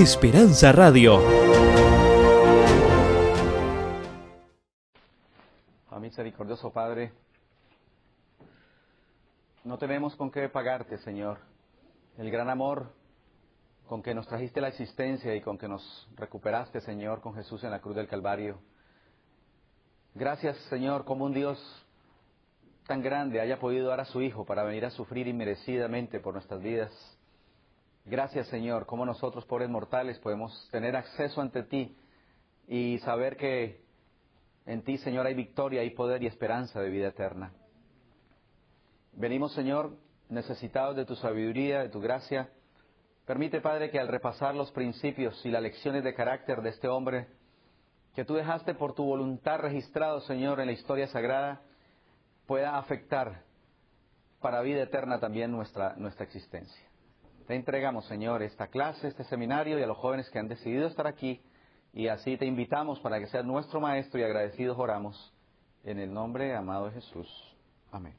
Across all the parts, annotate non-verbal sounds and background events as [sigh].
Esperanza Radio. A misericordioso Padre, no tenemos con qué pagarte, Señor, el gran amor con que nos trajiste la existencia y con que nos recuperaste, Señor, con Jesús en la cruz del Calvario. Gracias, Señor, como un Dios tan grande haya podido dar a su Hijo para venir a sufrir inmerecidamente por nuestras vidas. Gracias, Señor, como nosotros, pobres mortales, podemos tener acceso ante ti y saber que en ti, Señor, hay victoria, hay poder y esperanza de vida eterna. Venimos, Señor, necesitados de tu sabiduría, de tu gracia. Permite, Padre, que al repasar los principios y las lecciones de carácter de este hombre, que tú dejaste por tu voluntad registrado, Señor, en la historia sagrada, pueda afectar para vida eterna también nuestra, nuestra existencia. Te entregamos, Señor, esta clase, este seminario y a los jóvenes que han decidido estar aquí y así te invitamos para que seas nuestro maestro y agradecidos oramos en el nombre amado de Jesús. Amén.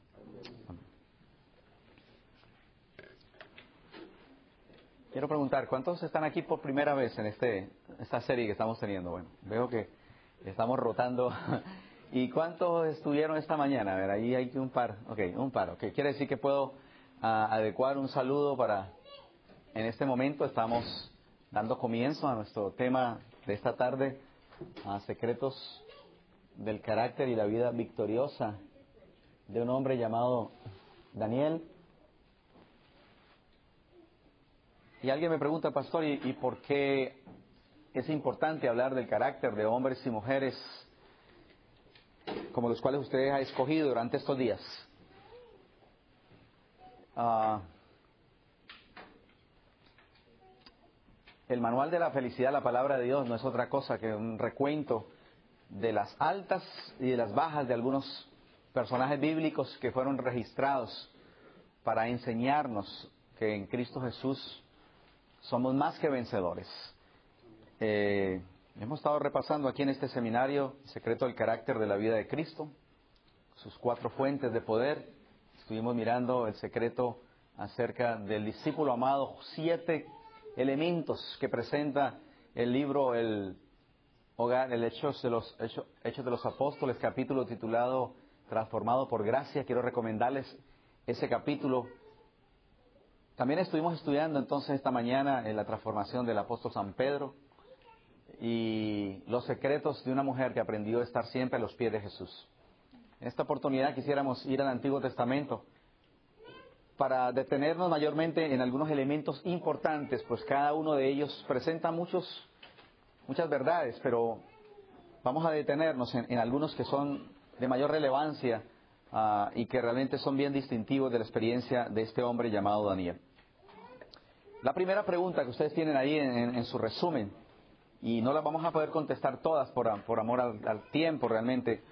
Quiero preguntar, ¿cuántos están aquí por primera vez en este, esta serie que estamos teniendo? Bueno, veo que estamos rotando. [laughs] ¿Y cuántos estuvieron esta mañana? A ver, ahí hay un par. Ok, un par. Ok, quiere decir que puedo uh, adecuar un saludo para en este momento estamos dando comienzo a nuestro tema de esta tarde, a secretos del carácter y la vida victoriosa de un hombre llamado Daniel. Y alguien me pregunta, pastor, ¿y, por qué es importante hablar del carácter de hombres y mujeres como los cuales ustedes han escogido durante estos días? Uh, el manual de la felicidad, la palabra de Dios, no es otra cosa que un recuento de las altas y de las bajas de algunos personajes bíblicos que fueron registrados para enseñarnos que en Cristo Jesús somos más que vencedores. Eh, hemos estado repasando aquí en este seminario el secreto del carácter de la vida de Cristo, sus cuatro fuentes de poder. Estuvimos mirando el secreto acerca del discípulo amado, siete elementos que presenta el libro El Hogar, el Hechos de los, Hechos, Hechos de los Apóstoles, capítulo titulado Transformado por Gracia. Quiero recomendarles ese capítulo. También estuvimos estudiando entonces esta mañana en la transformación del apóstol San Pedro y los secretos de una mujer que aprendió a estar siempre a los pies de Jesús. En esta oportunidad quisiéramos ir al Antiguo Testamento para detenernos mayormente en algunos elementos importantes, pues cada uno de ellos presenta muchos, muchas verdades, pero vamos a detenernos en, en algunos que son de mayor relevancia uh, y que realmente son bien distintivos de la experiencia de este hombre llamado Daniel. La primera pregunta que ustedes tienen ahí en, en, en su resumen, y no las vamos a poder contestar todas por, por amor al, al, tiempo realmente,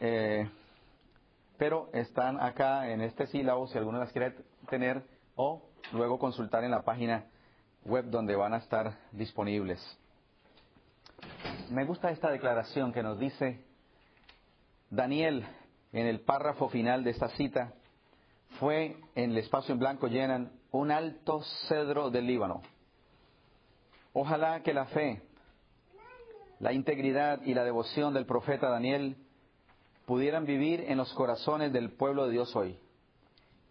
eh, pero están acá en este sílabo si alguno las quiere tener o luego consultar en la página web donde van a estar disponibles. Me gusta esta declaración que nos dice Daniel en el párrafo final de esta cita, fue en el espacio en blanco llenan un alto cedro del Líbano. Ojalá que la fe, la integridad y la devoción del profeta Daniel pudieran vivir en los corazones del pueblo de Dios hoy.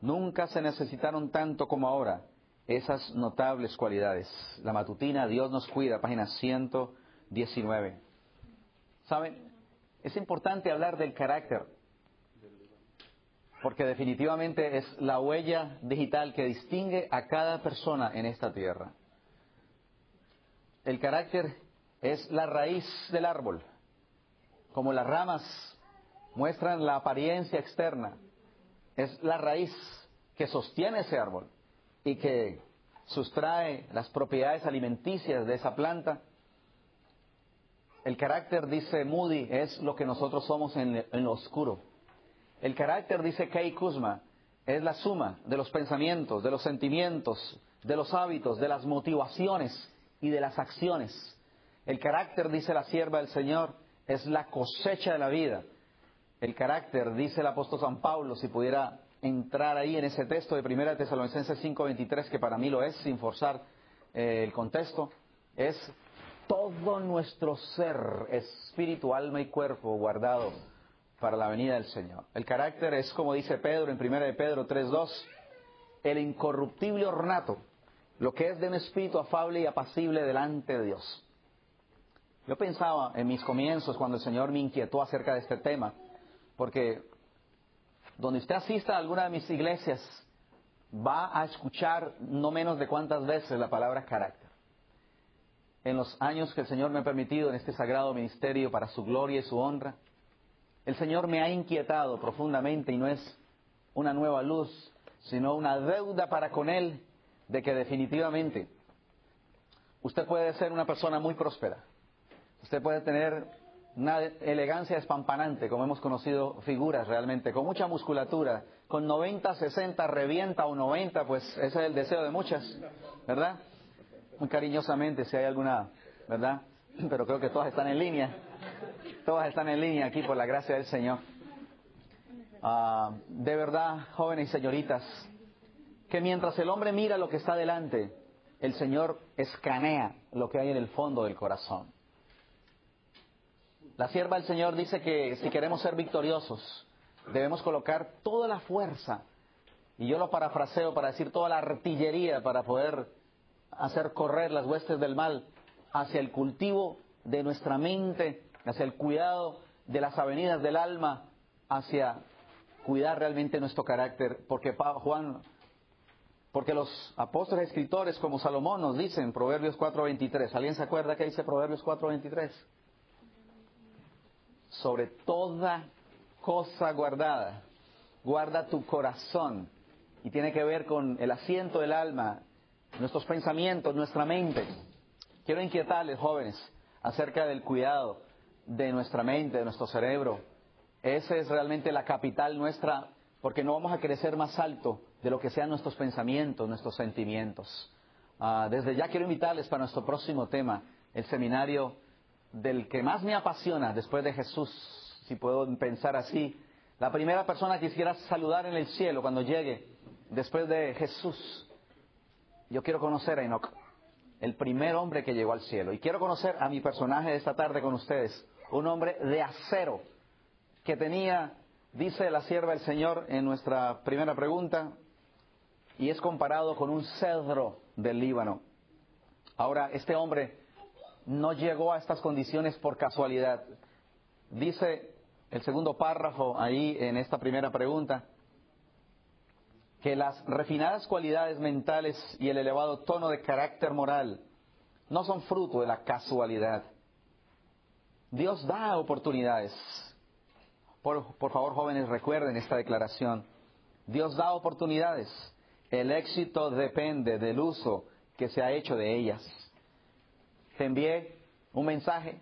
Nunca se necesitaron tanto como ahora esas notables cualidades. La matutina, Dios nos cuida, página 119. ¿Saben? Es importante hablar del carácter, porque definitivamente es la huella digital que distingue a cada persona en esta tierra. El carácter es la raíz del árbol, como las ramas muestran la apariencia externa, es la raíz que sostiene ese árbol y que sustrae las propiedades alimenticias de esa planta. El carácter, dice Moody, es lo que nosotros somos en, lo oscuro. El carácter, dice Kei Kuzma, es la suma de los pensamientos, de los sentimientos, de los hábitos, de las motivaciones y de las acciones. El carácter, dice la sierva del Señor, es la cosecha de la vida. El carácter, dice el apóstol San Pablo, si pudiera entrar ahí en ese texto de 1 Tesalonicenses 5:23, que para mí lo es, sin forzar eh, el contexto. es todo nuestro ser, espíritu, alma y cuerpo guardado para la venida del Señor. El carácter es como dice Pedro en 1 de Pedro 3.2, el incorruptible ornato, lo que es de un espíritu afable y apacible delante de Dios. Yo pensaba en mis comienzos cuando el Señor me inquietó acerca de este tema, porque donde usted asista a alguna de mis iglesias, va a escuchar no menos de cuántas veces la palabra carácter. En los años que el Señor me ha permitido en este sagrado ministerio para su gloria y su honra, el Señor me ha inquietado profundamente y no es una nueva luz, sino una deuda para con Él de que definitivamente usted puede ser una persona muy próspera. Usted puede tener una elegancia espampanante, como hemos conocido figuras realmente, con mucha musculatura, con 90, 60, revienta o 90, pues ese es el deseo de muchas, ¿verdad? Muy cariñosamente, si hay alguna, ¿verdad? [clears throat] Pero creo que todas están en línea, todas están en línea aquí por la gracia del Señor. Ah, de verdad, jóvenes y señoritas, que mientras el hombre mira lo que está delante, el Señor escanea lo que hay en el fondo del corazón. La sierva del Señor dice que si queremos ser victoriosos, debemos colocar toda la fuerza, y yo lo parafraseo para decir toda la artillería para poder hacer correr las huestes del mal hacia el cultivo de nuestra mente, hacia el cuidado de las avenidas del alma, hacia cuidar realmente nuestro carácter, porque Juan, porque los apóstoles escritores como Salomón nos dicen Proverbios 4:23, ¿alguien se acuerda que dice Proverbios 4:23? Sobre toda cosa guardada. Guarda tu corazón. Y tiene que ver con el asiento del alma, nuestros pensamientos, nuestra mente. Quiero inquietarles, jóvenes, acerca del cuidado de nuestra mente, de nuestro cerebro. Esa es realmente la capital nuestra, porque no vamos a crecer más alto de lo que sean nuestros pensamientos, nuestros sentimientos. Ah, desde ya quiero invitarles para nuestro próximo tema, el seminario del que más me apasiona después de Jesús, si puedo pensar así, la primera persona que quisiera saludar en el cielo cuando llegue después de Jesús. Yo quiero conocer a Enoch, el primer hombre que llegó al cielo. Y quiero conocer a mi personaje de esta tarde con ustedes, un hombre de acero que tenía, dice la sierva del Señor en nuestra primera pregunta, y es comparado con un cedro del Líbano. Ahora, este hombre no llegó a estas condiciones por casualidad. Dice el segundo párrafo ahí en esta primera pregunta, que las refinadas cualidades mentales y el elevado tono de carácter moral no son fruto de la casualidad. Dios da oportunidades. Por, por, favor, jóvenes, recuerden esta declaración. Dios da oportunidades. El éxito depende del uso que se ha hecho de ellas te envié un mensaje,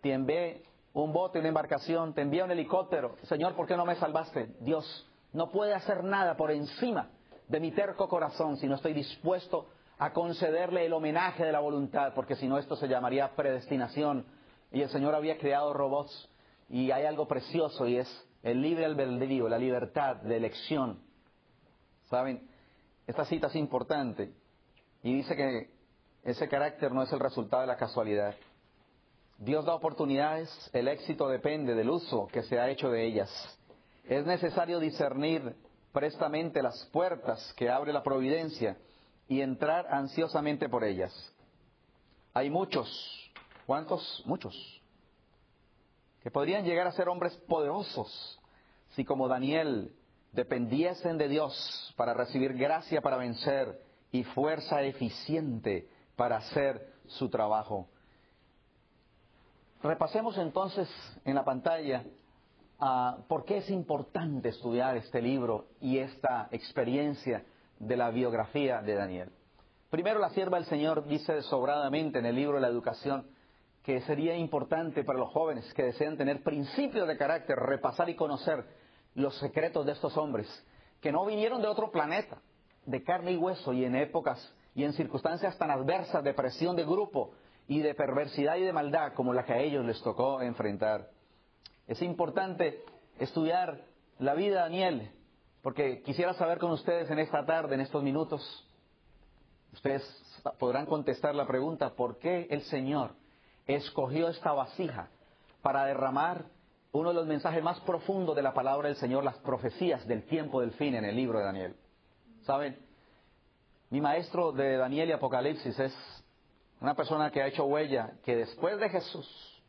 te envié un bote, una embarcación, te envié un helicóptero. Señor, ¿por qué no me salvaste? Dios no puede hacer nada por encima de mi terco corazón si no estoy dispuesto a concederle el homenaje de la voluntad, porque si no esto se llamaría predestinación. Y el Señor había creado robots y hay algo precioso y es el libre albedrío, la libertad de elección. ¿Saben? Esta cita es importante y dice que ese carácter no es el resultado de la casualidad. Dios da oportunidades, el éxito depende del uso que se ha hecho de ellas. Es necesario discernir prestamente las puertas que abre la providencia y entrar ansiosamente por ellas. Hay muchos, ¿cuántos? Muchos, que podrían llegar a ser hombres poderosos si como Daniel dependiesen de Dios para recibir gracia para vencer y fuerza eficiente para hacer su trabajo. Repasemos entonces en la pantalla uh, por qué es importante estudiar este libro y esta experiencia de la biografía de Daniel. Primero, la sierva del Señor dice sobradamente en el libro de la educación que sería importante para los jóvenes que desean tener principios de carácter, repasar y conocer los secretos de estos hombres, que no vinieron de otro planeta, de carne y hueso y en épocas y en circunstancias tan adversas de presión de grupo y de perversidad y de maldad como la que a ellos les tocó enfrentar. Es importante estudiar la vida de Daniel, porque quisiera saber con ustedes en esta tarde, en estos minutos, ustedes podrán contestar la pregunta, ¿por qué el Señor escogió esta vasija para derramar uno de los mensajes más profundos de la palabra del Señor, las profecías del tiempo del fin en el libro de Daniel? ¿Saben? Mi maestro de Daniel y Apocalipsis es una persona que ha hecho huella, que después de Jesús,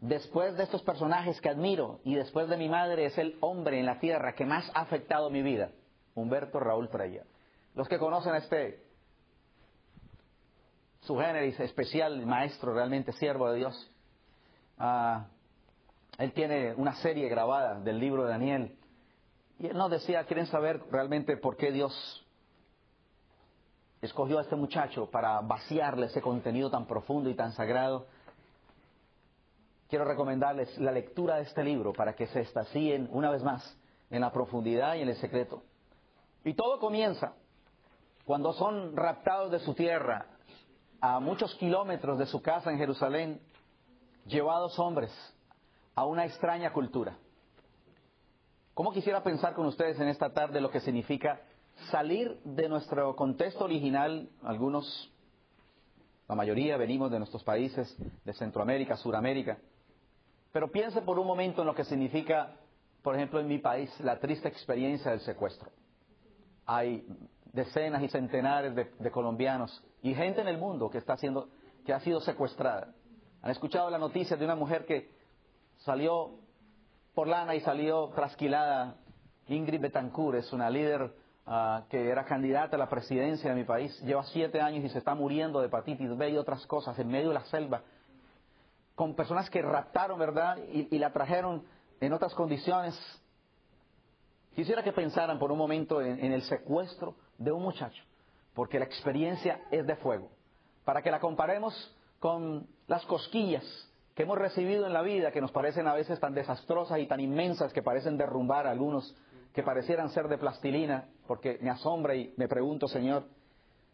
después de estos personajes que admiro y después de mi madre es el hombre en la tierra que más ha afectado mi vida, Humberto Raúl Freya. Los que conocen a este su generis especial, maestro, realmente siervo de Dios, ah, él tiene una serie grabada del libro de Daniel y él nos decía, quieren saber realmente por qué Dios escogió a este muchacho para vaciarle ese contenido tan profundo y tan sagrado. Quiero recomendarles la lectura de este libro para que se estacíen una vez más en la profundidad y en el secreto. Y todo comienza cuando son raptados de su tierra a muchos kilómetros de su casa en Jerusalén, llevados hombres a una extraña cultura. ¿Cómo quisiera pensar con ustedes en esta tarde lo que significa salir de nuestro contexto original? Algunos, la mayoría venimos de nuestros países de Centroamérica, Suramérica, pero piense por un momento en lo que significa, por ejemplo, en mi país, la triste experiencia del secuestro. Hay decenas y centenares de, colombianos y gente en el mundo que está siendo, que ha sido secuestrada. Han escuchado la noticia de una mujer que salió por lana y salió trasquilada. Ingrid Betancourt es una líder ah, que era candidata a la presidencia de mi país. Lleva siete años y se está muriendo de hepatitis B y otras cosas en medio de la selva. Con personas que raptaron, ¿verdad? Y, la trajeron en otras condiciones. Quisiera que pensaran por un momento en el secuestro de un muchacho, porque la experiencia es de fuego. Para que la comparemos con las cosquillas que hemos recibido en la vida, que nos parecen a veces tan desastrosas y tan inmensas que parecen derrumbar a algunos, que parecieran ser de plastilina, porque me asombra y me pregunto, Señor,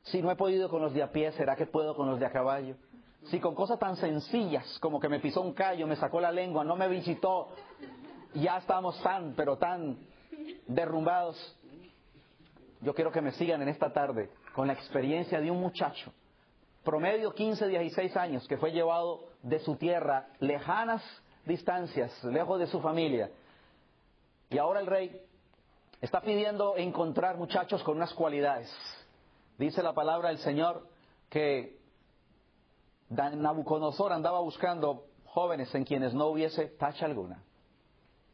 si no he podido con los de a pie, ¿será que puedo con los de a caballo? Si con cosas tan sencillas como que me pisó un callo, me sacó la lengua, no me visitó, ya estamos tan, pero tan derrumbados. Yo quiero que me sigan en esta tarde con la experiencia de un muchacho, promedio 15, 16 años, que fue llevado de su tierra, lejanas distancias, lejos de su familia. Y ahora el rey está pidiendo encontrar muchachos con unas cualidades. Dice la palabra del Señor que Nabucodonosor andaba buscando jóvenes en quienes no hubiese tacha alguna,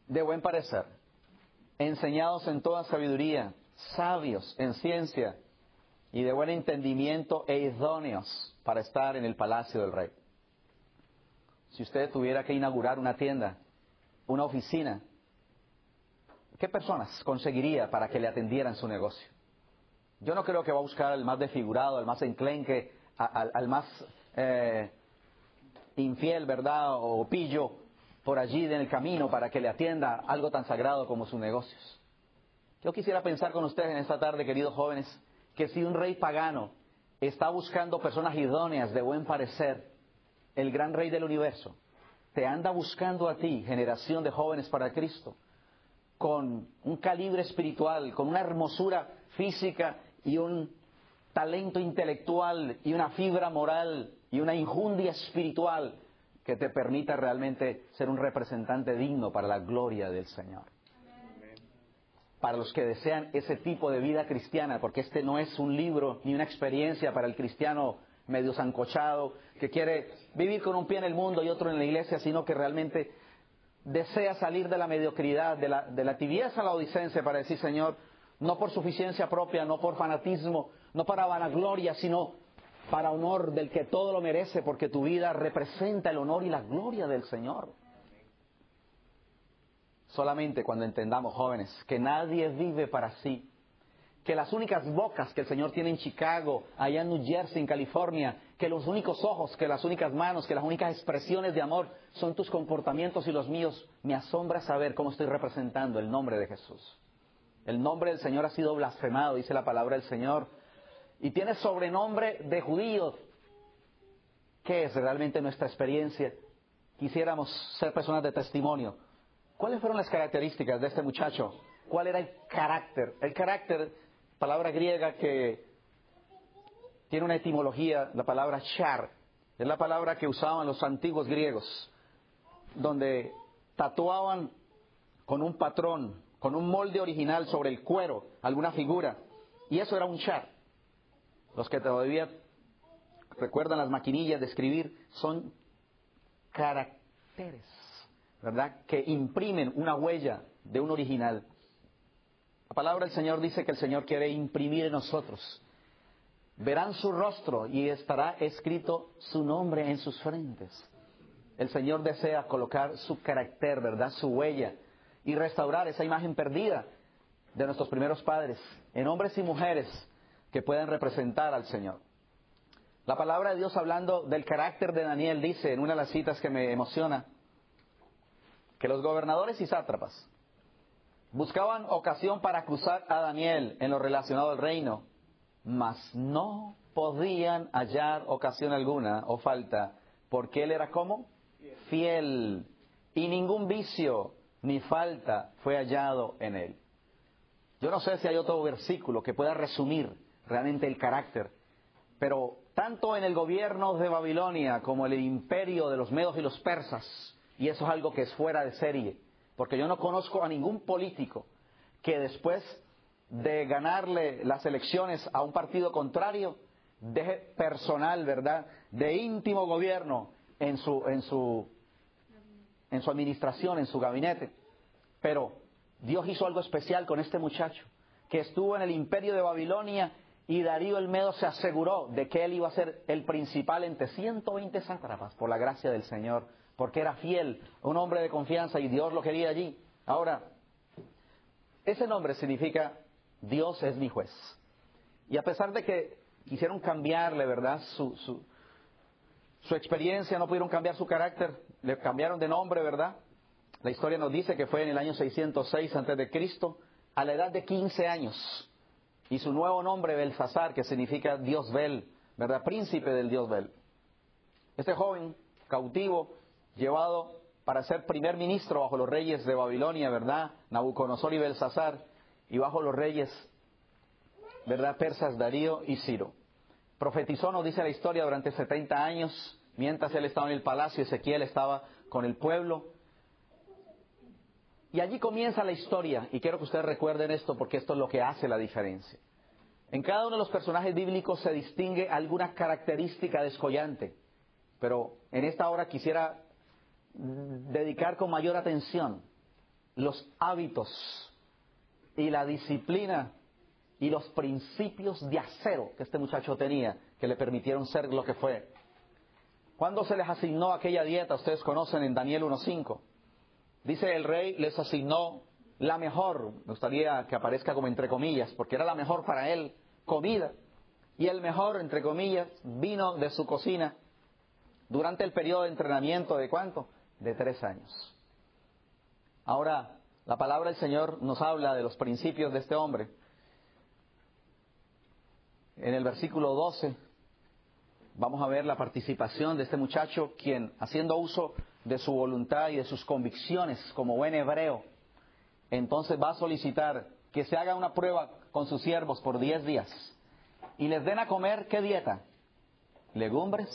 de buen parecer, enseñados en toda sabiduría, sabios en ciencia y de buen entendimiento e idóneos para estar en el palacio del rey. Si usted tuviera que inaugurar una tienda, una oficina, ¿qué personas conseguiría para que le atendieran su negocio? Yo no creo que va a buscar al más desfigurado, al más enclenque, al, más eh, infiel, ¿verdad? O pillo por allí en el camino para que le atienda algo tan sagrado como sus negocios. Yo quisiera pensar con ustedes en esta tarde, queridos jóvenes, que si un rey pagano está buscando personas idóneas de buen parecer, el gran rey del universo, te anda buscando a ti, generación de jóvenes para Cristo, con un calibre espiritual, con una hermosura física y un talento intelectual y una fibra moral y una injundia espiritual que te permita realmente ser un representante digno para la gloria del Señor. Para los que desean ese tipo de vida cristiana, porque este no es un libro ni una experiencia para el cristiano medio zancochado, que quiere vivir con un pie en el mundo y otro en la iglesia, sino que realmente desea salir de la mediocridad, de la, de la tibieza la odicencia para decir, Señor, no por suficiencia propia, no por fanatismo, no para vanagloria, sino para honor del que todo lo merece, porque tu vida representa el honor y la gloria del Señor. Solamente cuando entendamos, jóvenes, que nadie vive para sí, que las únicas bocas que el Señor tiene en Chicago, allá en New Jersey, en California, que los únicos ojos, que las únicas manos, que las únicas expresiones de amor son tus comportamientos y los míos, me asombra saber cómo estoy representando el nombre de Jesús. El nombre del Señor ha sido blasfemado, dice la palabra del Señor, y tiene sobrenombre de judío. ¿Qué es realmente nuestra experiencia? Quisiéramos ser personas de testimonio ¿Cuáles fueron las características de este muchacho? ¿Cuál era el carácter? El carácter, palabra griega que tiene una etimología, la palabra char. Es la palabra que usaban los antiguos griegos, donde tatuaban con un patrón, con un molde original sobre el cuero, alguna figura. Y eso era un char. Los que todavía recuerdan las maquinillas de escribir son caracteres, ¿verdad? Que imprimen una huella de un original. La palabra del Señor dice que el Señor quiere imprimir en nosotros. Verán su rostro y estará escrito su nombre en sus frentes. El Señor desea colocar su carácter, ¿verdad? Su huella y restaurar esa imagen perdida de nuestros primeros padres en hombres y mujeres que puedan representar al Señor. La palabra de Dios hablando del carácter de Daniel dice en una de las citas que me emociona que los gobernadores y sátrapas buscaban ocasión para acusar a Daniel en lo relacionado al reino, mas no podían hallar ocasión alguna o falta, porque él era como fiel y ningún vicio ni falta fue hallado en él. Yo no sé si hay otro versículo que pueda resumir realmente el carácter, pero tanto en el gobierno de Babilonia como en el imperio de los medos y los persas, y eso es algo que es fuera de serie, porque yo no conozco a ningún político que después de ganarle las elecciones a un partido contrario, deje personal, ¿verdad?, de íntimo gobierno en su, en su, en su administración, en su gabinete. Pero Dios hizo algo especial con este muchacho, que estuvo en el imperio de Babilonia y Darío el Medo se aseguró de que él iba a ser el principal entre 120 sátrapas, por la gracia del Señor, porque era fiel, un hombre de confianza y Dios lo quería allí. Ahora, ese nombre significa Dios es mi juez. Y a pesar de que quisieron cambiarle, ¿verdad? Su, su, su experiencia, no pudieron cambiar su carácter, le cambiaron de nombre, ¿verdad? La historia nos dice que fue en el año 606 antes de Cristo, a la edad de 15 años. Y su nuevo nombre, Belsasar, que significa Dios Bel, ¿verdad? Príncipe del Dios Bel. Este joven cautivo, llevado para ser primer ministro bajo los reyes de Babilonia, ¿verdad? Nabucodonosor y Belsasar, y bajo los reyes, ¿verdad? Persas, Darío y Ciro. Profetizó, nos dice la historia, durante 70 años, mientras él estaba en el palacio, Ezequiel estaba con el pueblo. Y allí comienza la historia, y quiero que ustedes recuerden esto porque esto es lo que hace la diferencia. En cada uno de los personajes bíblicos se distingue alguna característica descollante, pero en esta hora quisiera dedicar con mayor atención los hábitos y la disciplina y los principios de acero que este muchacho tenía que le permitieron ser lo que fue. ¿Cuándo se les asignó aquella dieta? Ustedes conocen en Daniel 1.5. Dice el rey les asignó la mejor, me gustaría que aparezca como entre comillas, porque era la mejor para él, comida. Y el mejor, entre comillas, vino de su cocina durante el periodo de entrenamiento de cuánto? De tres años. Ahora, la palabra del Señor nos habla de los principios de este hombre. En el versículo 12 vamos a ver la participación de este muchacho, quien, haciendo uso de su voluntad y de sus convicciones como buen hebreo, entonces va a solicitar que se haga una prueba con sus siervos por diez días y les den a comer, ¿qué dieta? Legumbres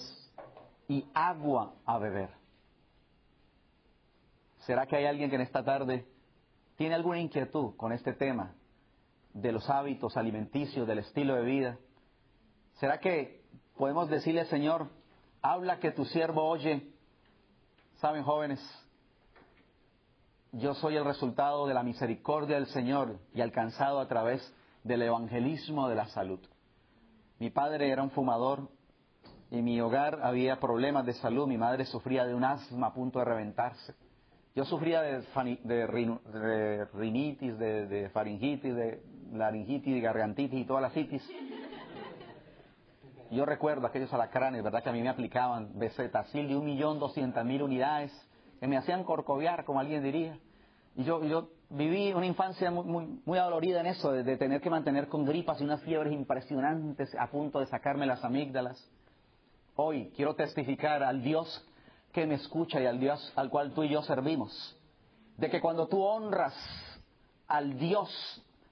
y agua a beber. ¿Será que hay alguien que en esta tarde tiene alguna inquietud con este tema de los hábitos alimenticios, del estilo de vida? ¿Será que podemos decirle, Señor, habla que tu siervo oye? Saben, jóvenes, yo soy el resultado de la misericordia del Señor y alcanzado a través del evangelismo de la salud. Mi padre era un fumador en mi hogar había problemas de salud. Mi madre sufría de un asma a punto de reventarse. Yo sufría de, de, rinitis, de, faringitis, de laringitis, de gargantitis y todas las itis. Yo recuerdo aquellos alacranes, ¿verdad? Que a mí me aplicaban bezetacil de un millón doscientas mil unidades, que me hacían corcoviar, como alguien diría. Y yo, yo viví una infancia muy, muy, muy adolorida en eso, de, de, tener que mantener con gripas y unas fiebres impresionantes a punto de sacarme las amígdalas. Hoy quiero testificar al Dios que me escucha y al Dios al cual tú y yo servimos. De que cuando tú honras al Dios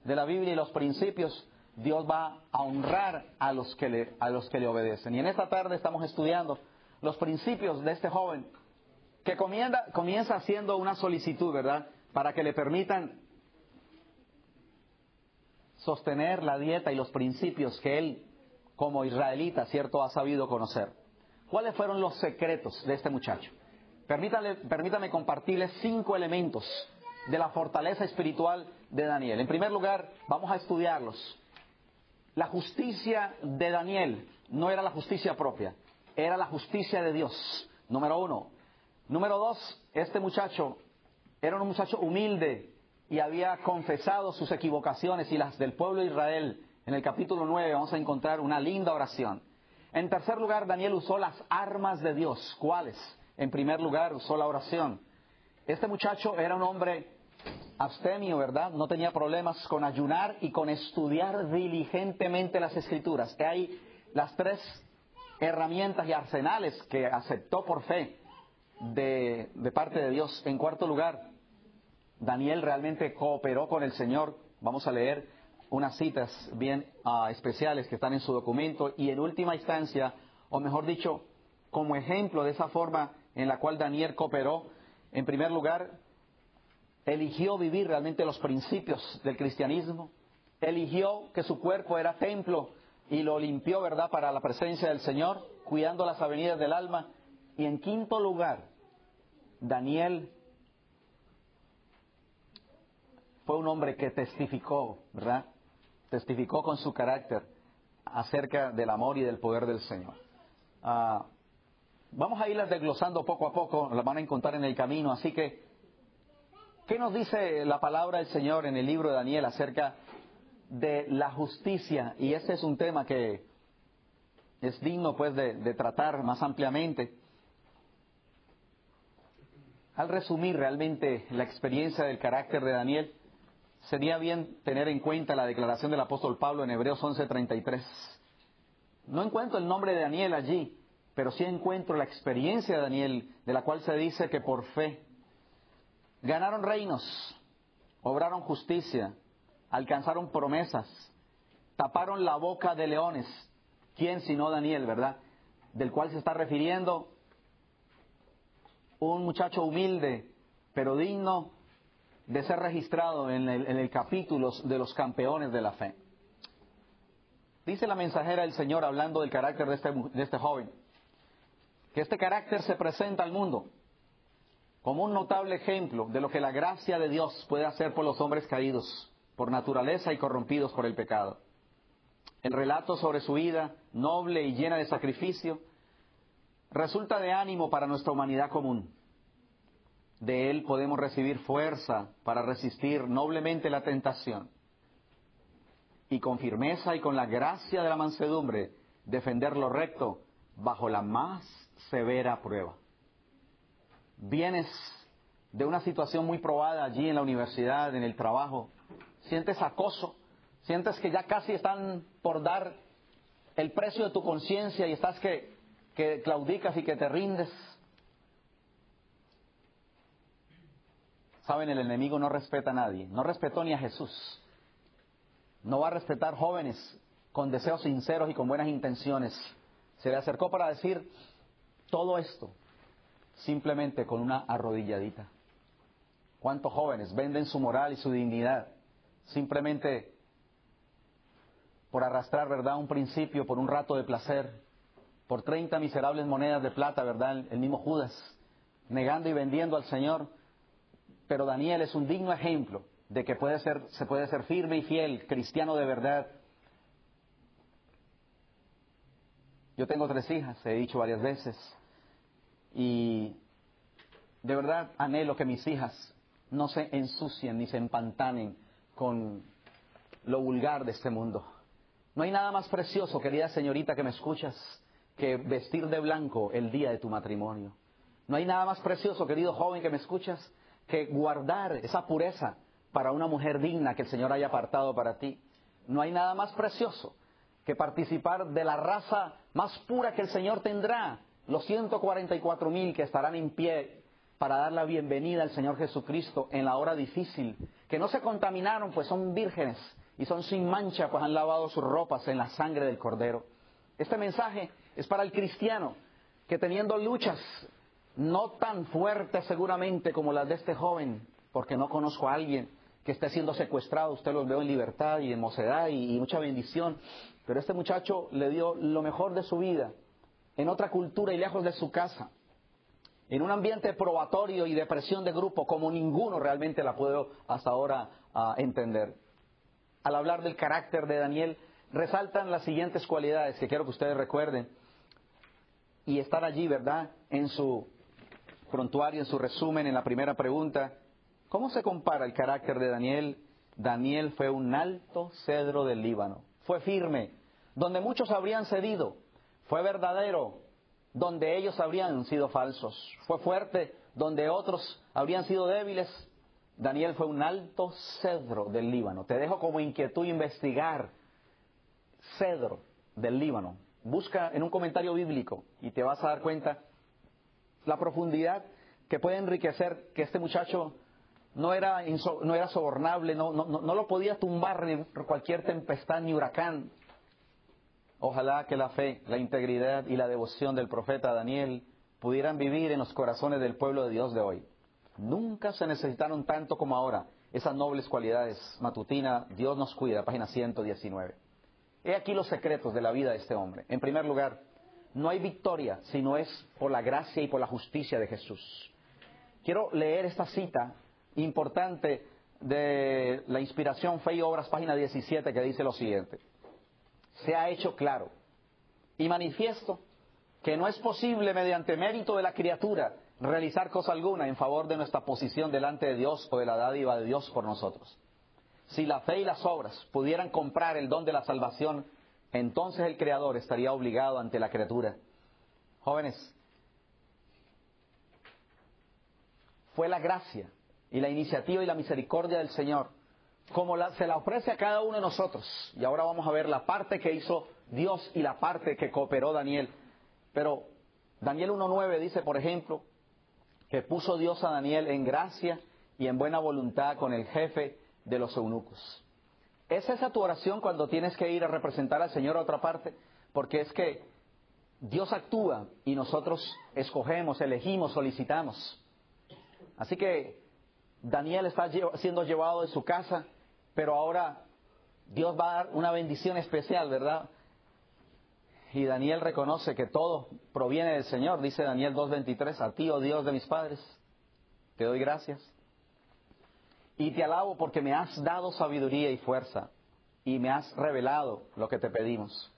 de la Biblia y los principios, Dios va a honrar a los que le, a los que le obedecen. Y en esta tarde estamos estudiando los principios de este joven que comienza, comienza haciendo una solicitud, ¿verdad? Para que le permitan sostener la dieta y los principios que él, como israelita, cierto, ha sabido conocer. ¿Cuáles fueron los secretos de este muchacho? Permítame compartirles cinco elementos de la fortaleza espiritual de Daniel. En primer lugar, vamos a estudiarlos. La justicia de Daniel no era la justicia propia, era la justicia de Dios, número uno. Número dos, este muchacho era un muchacho humilde y había confesado sus equivocaciones y las del pueblo de Israel. En el capítulo 9 vamos a encontrar una linda oración. En tercer lugar, Daniel usó las armas de Dios. ¿Cuáles? En primer lugar, usó la oración. Este muchacho era un hombre abstemio, ¿verdad? No tenía problemas con ayunar y con estudiar diligentemente las escrituras. Hay las tres herramientas y arsenales que aceptó por fe de, de parte de Dios. En cuarto lugar, Daniel realmente cooperó con el Señor. Vamos a leer unas citas bien uh, especiales que están en su documento. Y en última instancia, o mejor dicho, como ejemplo de esa forma en la cual Daniel cooperó, en primer lugar, eligió vivir realmente los principios del cristianismo, eligió que su cuerpo era templo y lo limpió, ¿verdad?, para la presencia del Señor, cuidando las avenidas del alma. Y en quinto lugar, Daniel fue un hombre que testificó, ¿verdad? Testificó con su carácter acerca del amor y del poder del Señor. Uh, vamos a irlas desglosando poco a poco, las van a encontrar en el camino, así que, ¿qué nos dice la palabra del Señor en el libro de Daniel acerca de la justicia? Y ese es un tema que es digno pues de tratar más ampliamente. Al resumir realmente la experiencia del carácter de Daniel, sería bien tener en cuenta la declaración del apóstol Pablo en Hebreos 11:33. No encuentro el nombre de Daniel allí, pero sí encuentro la experiencia de Daniel, de la cual se dice que por fe ganaron reinos, obraron justicia, alcanzaron promesas, taparon la boca de leones. ¿Quién sino Daniel, verdad? Del cual se está refiriendo un muchacho humilde, pero digno de ser registrado en el, capítulo de los campeones de la fe. Dice la mensajera del Señor hablando del carácter este, de este joven, que este carácter se presenta al mundo como un notable ejemplo de lo que la gracia de Dios puede hacer por los hombres caídos, por naturaleza y corrompidos por el pecado. El relato sobre su vida, noble y llena de sacrificio, resulta de ánimo para nuestra humanidad común. De Él podemos recibir fuerza para resistir noblemente la tentación y con firmeza y con la gracia de la mansedumbre defender lo recto bajo la más severa prueba. Vienes de una situación muy probada allí en la universidad, en el trabajo, sientes acoso, sientes que ya casi están por dar el precio de tu conciencia y estás que, que claudicas y que te rindes Saben, el enemigo no respeta a nadie, no respetó ni a Jesús. No va a respetar jóvenes con deseos sinceros y con buenas intenciones. Se le acercó para decir todo esto simplemente con una arrodilladita. ¿Cuántos jóvenes venden su moral y su dignidad simplemente por arrastrar, verdad, un principio, por un rato de placer, por 30 miserables monedas de plata, verdad, el mismo Judas, negando y vendiendo al Señor pero Daniel es un digno ejemplo de que puede ser, se puede ser firme y fiel, cristiano de verdad. Yo tengo tres hijas, he dicho varias veces, y de verdad anhelo que mis hijas no se ensucien ni se empantanen con lo vulgar de este mundo. No hay nada más precioso, querida señorita que me escuchas, que vestir de blanco el día de tu matrimonio. No hay nada más precioso, querido joven que me escuchas, que guardar esa pureza para una mujer digna que el Señor haya apartado para ti. No hay nada más precioso que participar de la raza más pura que el Señor tendrá, los 144 mil que estarán en pie para dar la bienvenida al Señor Jesucristo en la hora difícil, que no se contaminaron, pues son vírgenes y son sin mancha, pues han lavado sus ropas en la sangre del Cordero. Este mensaje es para el cristiano que teniendo luchas no tan fuertes seguramente como las de este joven, porque no conozco a alguien que esté siendo secuestrado, usted los veo en libertad y en mocedad y, mucha bendición, pero este muchacho le dio lo mejor de su vida en otra cultura y lejos de su casa, en un ambiente probatorio y de presión de grupo como ninguno realmente la puedo hasta ahora uh, entender. Al hablar del carácter de Daniel, resaltan las siguientes cualidades que quiero que ustedes recuerden y están allí, ¿verdad? En su prontuario, en su resumen, en la primera pregunta. ¿Cómo se compara el carácter de Daniel? Daniel fue un alto cedro del Líbano, fue firme, donde muchos habrían cedido, fue verdadero, donde ellos habrían sido falsos. Fue fuerte, donde otros habrían sido débiles. Daniel fue un alto cedro del Líbano. Te dejo como inquietud investigar cedro del Líbano. Busca en un comentario bíblico y te vas a dar cuenta la profundidad que puede enriquecer que este muchacho no era, no era sobornable, no, no, no lo podía tumbar ni cualquier tempestad ni huracán. Ojalá que la fe, la integridad y la devoción del profeta Daniel pudieran vivir en los corazones del pueblo de Dios de hoy. Nunca se necesitaron tanto como ahora esas nobles cualidades. Matutina, Dios nos cuida, página 119. He aquí los secretos de la vida de este hombre. En primer lugar, no hay victoria si no es por la gracia y por la justicia de Jesús. Quiero leer esta cita importante de la inspiración, fe y obras, página 17, que dice lo siguiente se ha hecho claro y manifiesto que no es posible mediante mérito de la criatura realizar cosa alguna en favor de nuestra posición delante de Dios o de la dádiva de Dios por nosotros. Si la fe y las obras pudieran comprar el don de la salvación, entonces el Creador estaría obligado ante la criatura. Jóvenes, fue la gracia y la iniciativa y la misericordia del Señor como se la ofrece a cada uno de nosotros. Y ahora vamos a ver la parte que hizo Dios y la parte que cooperó Daniel. Pero Daniel 1.9 dice, por ejemplo, que puso Dios a Daniel en gracia y en buena voluntad con el jefe de los eunucos. ¿Es esa tu oración cuando tienes que ir a representar al Señor a otra parte? Porque es que Dios actúa y nosotros escogemos, elegimos, solicitamos. Así que Daniel está siendo llevado de su casa pero ahora Dios va a dar una bendición especial, ¿verdad? Y Daniel reconoce que todo proviene del Señor, dice Daniel 2.23, a ti, oh Dios de mis padres, te doy gracias. Y te alabo porque me has dado sabiduría y fuerza y me has revelado lo que te pedimos.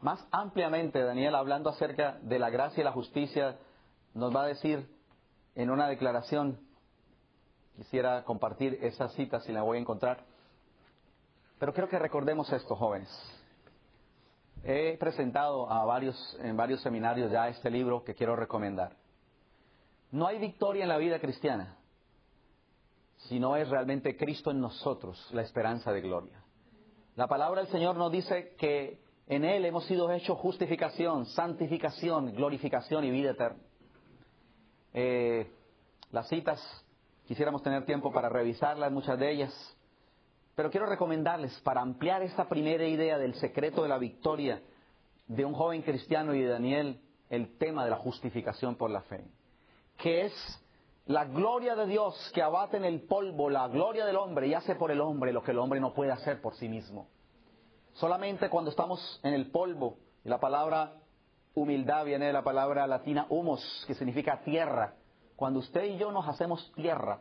Más ampliamente, Daniel, hablando acerca de la gracia y la justicia, nos va a decir en una declaración Quisiera compartir esa cita si la voy a encontrar. Pero quiero que recordemos esto, jóvenes. He presentado a varios, en varios seminarios ya este libro que quiero recomendar. No hay victoria en la vida cristiana si no es realmente Cristo en nosotros la esperanza de gloria. La palabra del Señor nos dice que en Él hemos sido hechos justificación, santificación, glorificación y vida eterna. Eh, las citas Quisiéramos tener tiempo para revisarlas, muchas de ellas. Pero quiero recomendarles, para ampliar esta primera idea del secreto de la victoria de un joven cristiano y de Daniel, el tema de la justificación por la fe, que es la gloria de Dios que abate en el polvo, la gloria del hombre y hace por el hombre lo que el hombre no puede hacer por sí mismo. Solamente cuando estamos en el polvo, y la palabra humildad viene de la palabra latina humus, que significa tierra, cuando usted y yo nos hacemos tierra,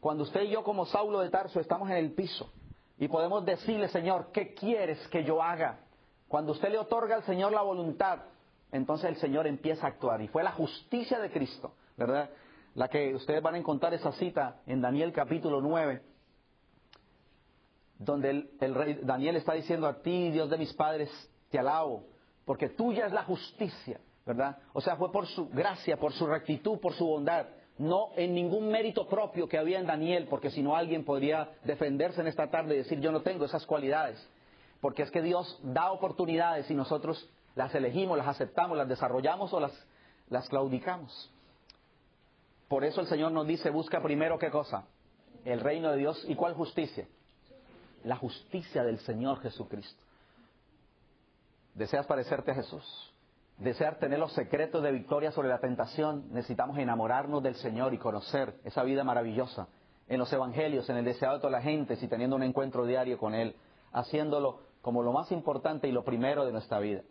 cuando usted y yo como Saulo de Tarso estamos en el piso y podemos decirle, Señor, ¿qué quieres que yo haga? Cuando usted le otorga al Señor la voluntad, entonces el Señor empieza a actuar. Y fue la justicia de Cristo, ¿verdad? La que ustedes van a encontrar esa cita en Daniel capítulo 9, donde el, rey Daniel está diciendo a ti, Dios de mis padres, te alabo, porque tuya es la justicia, ¿verdad? O sea, fue por su gracia, por su rectitud, por su bondad no en ningún mérito propio que había en Daniel, porque si no alguien podría defenderse en esta tarde y decir yo no tengo esas cualidades, porque es que Dios da oportunidades y nosotros las elegimos, las aceptamos, las desarrollamos o las, las claudicamos. Por eso el Señor nos dice, busca primero qué cosa? El reino de Dios y cuál justicia. la justicia del Señor Jesucristo. ¿Deseas parecerte a Jesús? ¿Deseas tener los secretos de victoria sobre la tentación? Necesitamos enamorarnos del Señor y conocer esa vida maravillosa en los evangelios, en el deseado de toda la gente, y teniendo un encuentro diario con Él, haciéndolo como lo más importante y lo primero de nuestra vida.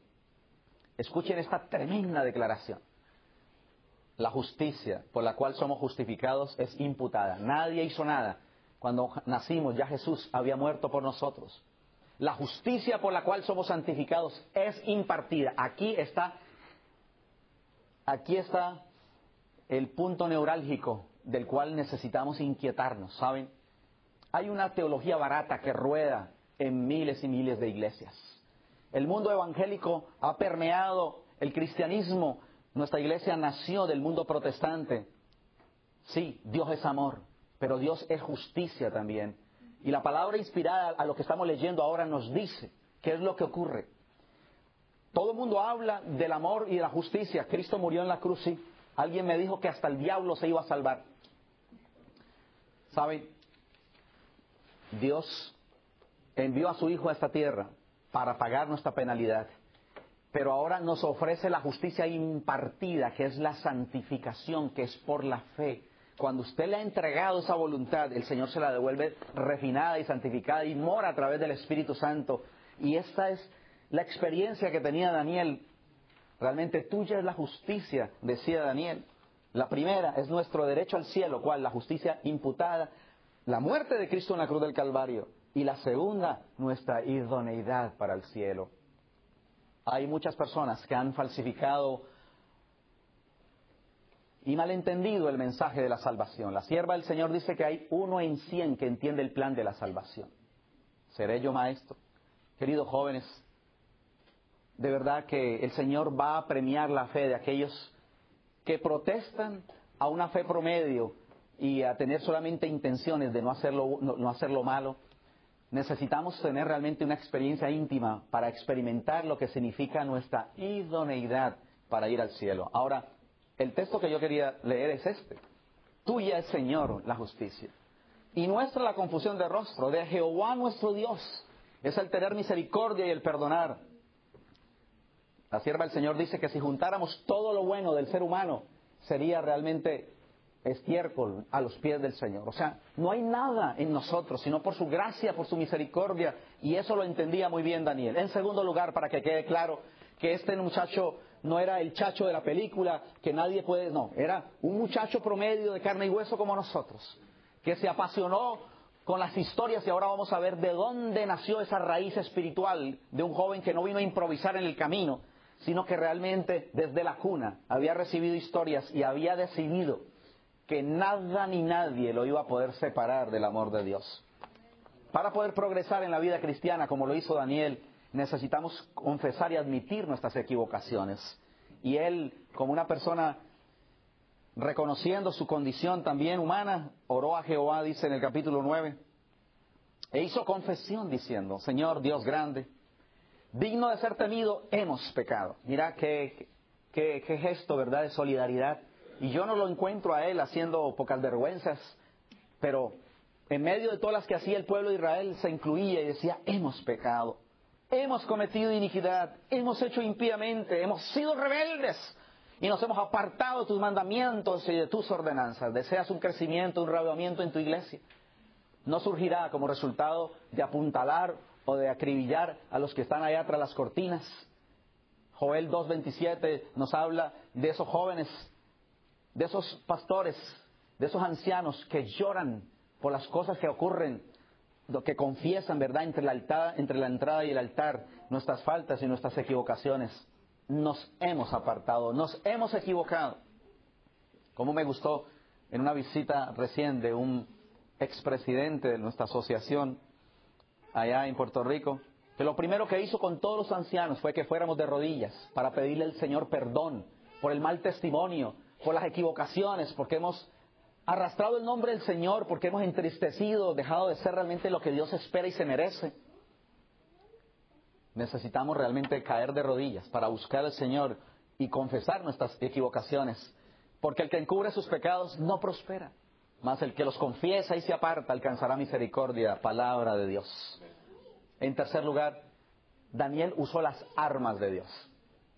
Escuchen esta tremenda declaración. La justicia por la cual somos justificados es imputada. Nadie hizo nada. Cuando nacimos ya Jesús había muerto por nosotros. La justicia por la cual somos santificados es impartida. Aquí está, aquí está el punto neurálgico del cual necesitamos inquietarnos, ¿saben? Hay una teología barata que rueda en miles y miles de iglesias. El mundo evangélico ha permeado el cristianismo. Nuestra iglesia nació del mundo protestante. Sí, Dios es amor, pero Dios es justicia también. Y la palabra inspirada a lo que estamos leyendo ahora nos dice qué es lo que ocurre. Todo el mundo habla del amor y de la justicia. Cristo murió en la cruz, sí. Alguien me dijo que hasta el diablo se iba a salvar. ¿Sabe? Dios envió a su Hijo a esta tierra para pagar nuestra penalidad. Pero ahora nos ofrece la justicia impartida, que es la santificación, que es por la fe. Cuando usted le ha entregado esa voluntad, el Señor se la devuelve refinada y santificada y mora a través del Espíritu Santo. Y esta es la experiencia que tenía Daniel. Realmente tuya es la justicia, decía Daniel. La primera es nuestro derecho al cielo, cual la justicia imputada, la muerte de Cristo en la cruz del Calvario. Y la segunda, nuestra idoneidad para el cielo. Hay muchas personas que han falsificado y malentendido el mensaje de la salvación. La sierva del Señor dice que hay uno en cien que entiende el plan de la salvación. ¿Seré yo maestro? Queridos jóvenes, de verdad que el Señor va a premiar la fe de aquellos que protestan a una fe promedio y a tener solamente intenciones de no hacerlo, no, hacerlo malo. Necesitamos tener realmente una experiencia íntima para experimentar lo que significa nuestra idoneidad para ir al cielo. Ahora, el texto que yo quería leer es este. Tuya es, Señor, la justicia. Y nuestra la confusión de rostro. De Jehová nuestro Dios es el tener misericordia y el perdonar. La sierva del Señor dice que si juntáramos todo lo bueno del ser humano, sería realmente estiércol a los pies del Señor. O sea, no hay nada en nosotros, sino por su gracia, por su misericordia. Y eso lo entendía muy bien Daniel. En segundo lugar, para que quede claro que este muchacho no era el chacho de la película, que nadie puede, no, era un muchacho promedio de carne y hueso como nosotros, que se apasionó con las historias y ahora vamos a ver de dónde nació esa raíz espiritual de un joven que no vino a improvisar en el camino, sino que realmente desde la cuna había recibido historias y había decidido que nada ni nadie lo iba a poder separar del amor de Dios. Para poder progresar en la vida cristiana, como lo hizo Daniel, necesitamos confesar y admitir nuestras equivocaciones. Y él, como una persona reconociendo su condición también humana, oró a Jehová, dice en el capítulo 9, e hizo confesión diciendo, Señor Dios grande, digno de ser temido, hemos pecado. Mira qué, qué, qué gesto, ¿verdad?, de solidaridad y yo no lo encuentro a él haciendo pocas vergüenzas, pero en medio de todas las que hacía el pueblo de Israel se incluía y decía, hemos pecado, hemos cometido iniquidad, hemos hecho impíamente, hemos sido rebeldes y nos hemos apartado de tus mandamientos y de tus ordenanzas. Deseas un crecimiento, un reavivamiento en tu iglesia. No surgirá como resultado de apuntalar o de acribillar a los que están allá tras las cortinas. Joel 2.27 nos habla de esos jóvenes de esos pastores, de esos ancianos que lloran por las cosas que ocurren, que confiesan, ¿verdad?, entre la, entre la entrada y el altar, nuestras faltas y nuestras equivocaciones. Nos hemos apartado, nos hemos equivocado. Como me gustó en una visita recién de un expresidente de nuestra asociación allá en Puerto Rico, que lo primero que hizo con todos los ancianos fue que fuéramos de rodillas para pedirle al Señor perdón por el mal testimonio, por las equivocaciones, porque hemos arrastrado el nombre del Señor, porque hemos entristecido, dejado de ser realmente lo que Dios espera y se merece. Necesitamos realmente caer de rodillas para buscar al Señor y confesar nuestras equivocaciones, porque el que encubre sus pecados no prospera. mas el que los confiesa y se aparta alcanzará misericordia, palabra de Dios. En tercer lugar, Daniel usó las armas de Dios.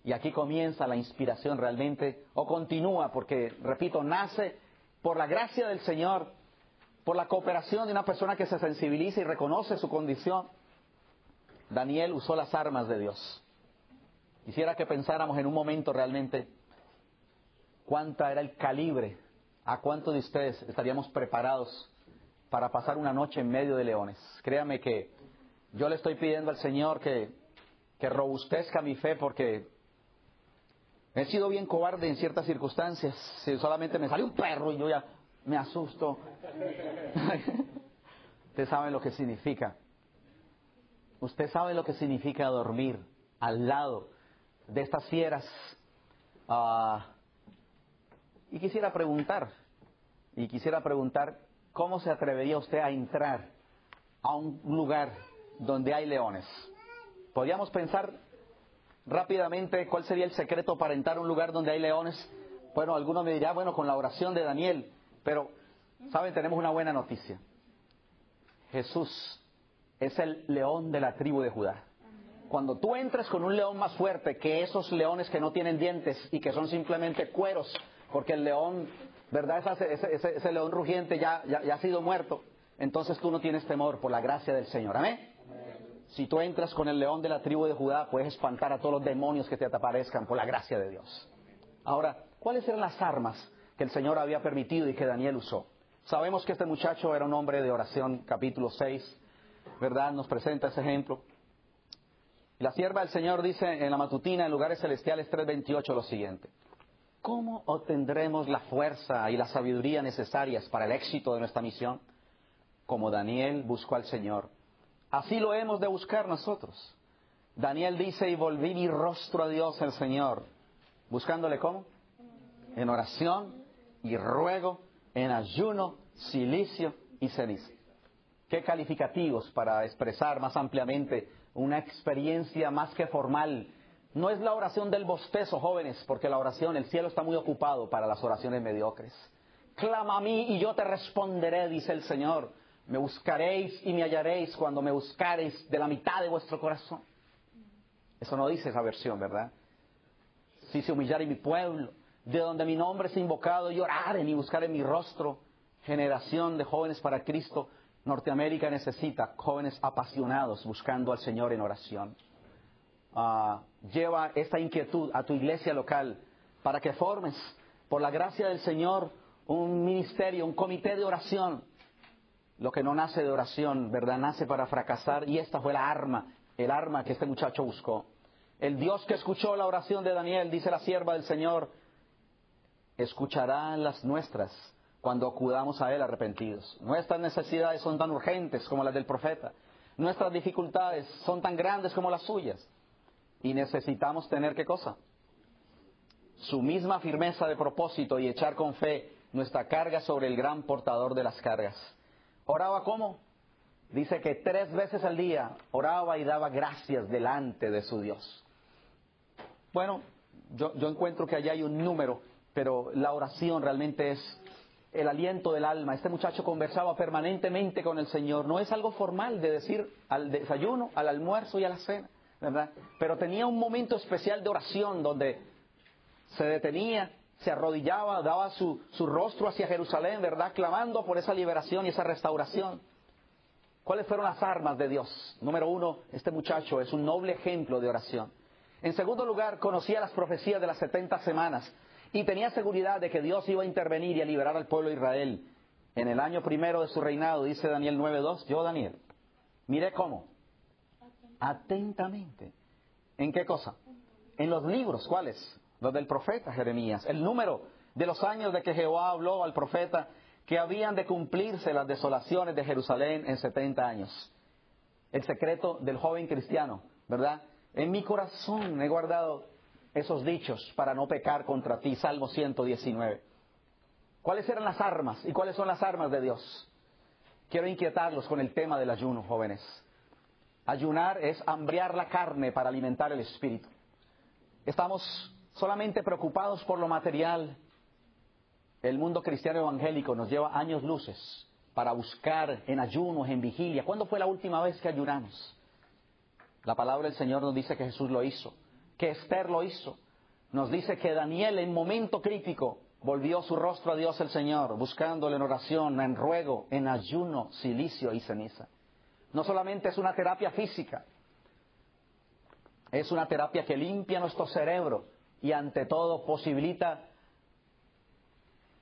Y aquí comienza la inspiración realmente, o continúa, porque, repito, nace por la gracia del Señor, por la cooperación de una persona que se sensibiliza y reconoce su condición. Daniel usó las armas de Dios. Quisiera que pensáramos en un momento realmente cuánta era el calibre, a cuántos de ustedes estaríamos preparados para pasar una noche en medio de leones. Créame que yo le estoy pidiendo al Señor que, que robustezca mi fe porque He sido bien cobarde en ciertas circunstancias. Si solamente me sale un perro y yo ya me asusto. [laughs] Usted sabe lo que significa. Usted sabe lo que significa dormir al lado de estas fieras. Ah, y quisiera preguntar, y quisiera preguntar, ¿cómo se atrevería usted a entrar a un lugar donde hay leones? Podríamos pensar rápidamente cuál sería el secreto para entrar a un lugar donde hay leones. Bueno, algunos me dirán, bueno, con la oración de Daniel, pero, ¿saben? Tenemos una buena noticia. Jesús es el león de la tribu de Judá. Cuando tú entres con un león más fuerte que esos leones que no tienen dientes y que son simplemente cueros, porque el león, ¿verdad? Ese, ese, león rugiente ya, ya ha sido muerto, entonces tú no tienes temor por la gracia del Señor. Amén. Si tú entras con el león de la tribu de Judá, puedes espantar a todos los demonios que te aparezcan por la gracia de Dios. Ahora, ¿cuáles eran las armas que el Señor había permitido y que Daniel usó? Sabemos que este muchacho era un hombre de oración, capítulo 6, ¿verdad? Nos presenta ese ejemplo. La sierva del Señor dice en la matutina, en lugares celestiales 3.28, lo siguiente. ¿Cómo obtendremos la fuerza y la sabiduría necesarias para el éxito de nuestra misión? Como Daniel buscó al Señor Así lo hemos de buscar nosotros. Daniel dice, y volví mi rostro a Dios el Señor, buscándole cómo? En oración y ruego, en ayuno, silicio y ceniza. Qué calificativos para expresar más ampliamente una experiencia más que formal. No es la oración del bostezo, jóvenes, porque la oración, el cielo está muy ocupado para las oraciones mediocres. Clama a mí y yo te responderé, dice el Señor. Me buscaréis y me hallaréis cuando me buscaréis de la mitad de vuestro corazón. Eso no dice esa versión, ¿verdad? Si se humillare mi pueblo, de donde mi nombre es invocado, y oraren y en mi rostro. Generación de jóvenes para Cristo. Norteamérica necesita jóvenes apasionados buscando al Señor en oración. Ah, lleva esta inquietud a tu iglesia local para que formes, por la gracia del Señor, un ministerio, un comité de oración lo que no nace de oración, ¿verdad? Nace para fracasar y esta fue la arma, el arma que este muchacho buscó. El Dios que escuchó la oración de Daniel, dice la sierva del Señor, escuchará las nuestras cuando acudamos a Él arrepentidos. Nuestras necesidades son tan urgentes como las del profeta. Nuestras dificultades son tan grandes como las suyas. Y necesitamos tener qué cosa? Su misma firmeza de propósito y echar con fe nuestra carga sobre el gran portador de las cargas. ¿Oraba cómo? Dice que tres veces al día oraba y daba gracias delante de su Dios. Bueno, yo, encuentro que allá hay un número, pero la oración realmente es el aliento del alma. Este muchacho conversaba permanentemente con el Señor. No es algo formal de decir al desayuno, al almuerzo y a la cena, ¿verdad? Pero tenía un momento especial de oración donde se detenía se arrodillaba, daba su, rostro hacia Jerusalén, ¿verdad? Clamando por esa liberación y esa restauración. ¿Cuáles fueron las armas de Dios? Número uno, este muchacho es un noble ejemplo de oración. En segundo lugar, conocía las profecías de las 70 semanas y tenía seguridad de que Dios iba a intervenir y a liberar al pueblo de Israel. En el año primero de su reinado, dice Daniel 9.2, yo Daniel, mire cómo, atentamente. ¿En qué cosa? En los libros, ¿cuáles? Del profeta Jeremías, el número de los años de que Jehová habló al profeta que habían de cumplirse las desolaciones de Jerusalén en 70 años. El secreto del joven cristiano, ¿verdad? En mi corazón he guardado esos dichos para no pecar contra ti, Salmo 119. ¿Cuáles eran las armas y cuáles son las armas de Dios? Quiero inquietarlos con el tema del ayuno, jóvenes. Ayunar es hambriar la carne para alimentar el espíritu. Estamos solamente preocupados por lo material. el mundo cristiano evangélico nos lleva años luces para buscar en ayunos, en vigilia. ¿Cuándo fue la última vez que ayunamos? La palabra del Señor nos dice que Jesús lo hizo, que Esther lo hizo. Nos dice que Daniel en momento crítico volvió su rostro a Dios el Señor, buscándole en oración, en ruego, en ayuno, silicio y ceniza. No solamente es una terapia física, es una terapia que limpia nuestro cerebro y ante todo posibilita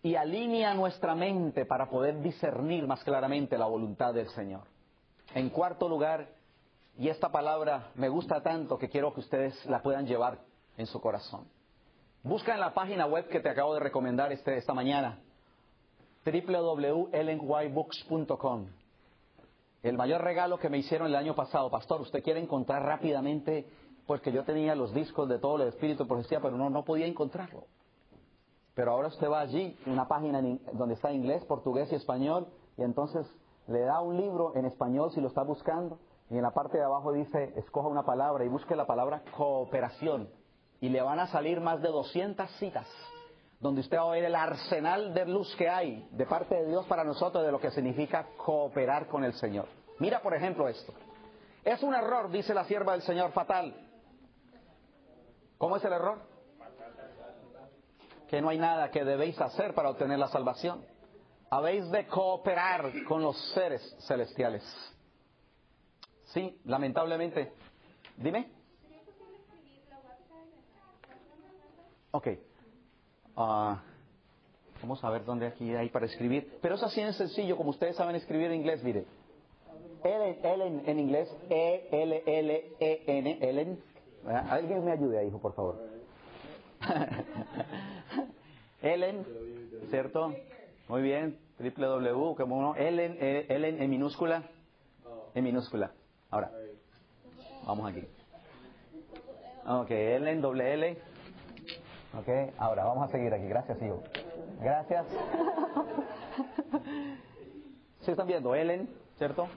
y alinea nuestra mente para poder discernir más claramente la voluntad del Señor. En cuarto lugar, y esta palabra me gusta tanto que quiero que ustedes la puedan llevar en su corazón. Busca en la página web que te acabo de recomendar este, esta mañana, www.ellenwhitebooks.com. El mayor regalo que me hicieron el año pasado, pastor, usted quiere encontrar rápidamente, pues que yo tenía los discos de todo el Espíritu de Profecía, pero no, no podía encontrarlo. Pero ahora usted va allí, una página donde está inglés, portugués y español, y entonces le da un libro en español si lo está buscando, y en la parte de abajo dice, escoja una palabra y busque la palabra cooperación. Y le van a salir más de 200 citas, donde usted va a ver el arsenal de luz que hay de parte de Dios para nosotros de lo que significa cooperar con el Señor. Mira, por ejemplo, esto. Es un error, dice la sierva del Señor, fatal. ¿Cómo es el error? Que no hay nada que debéis hacer para obtener la salvación. Habéis de cooperar con los seres celestiales. Sí, lamentablemente. Dime. Ok. Ah, vamos a ver dónde aquí hay para escribir. Pero es así en sencillo, como ustedes saben escribir en inglés, mire. Ellen, en inglés, E-L-L-E-N, Ellen. Alguien me ayude hijo, por favor. [laughs] Ellen, ¿cierto? Muy bien. www, como uno. Ellen, eh, Ellen en minúscula. En minúscula. Ahora, vamos aquí. Ok, L en doble L. Ok, ahora vamos a seguir aquí. Gracias, hijo. Gracias. [laughs] ¿Se están viendo? Ellen, ¿cierto?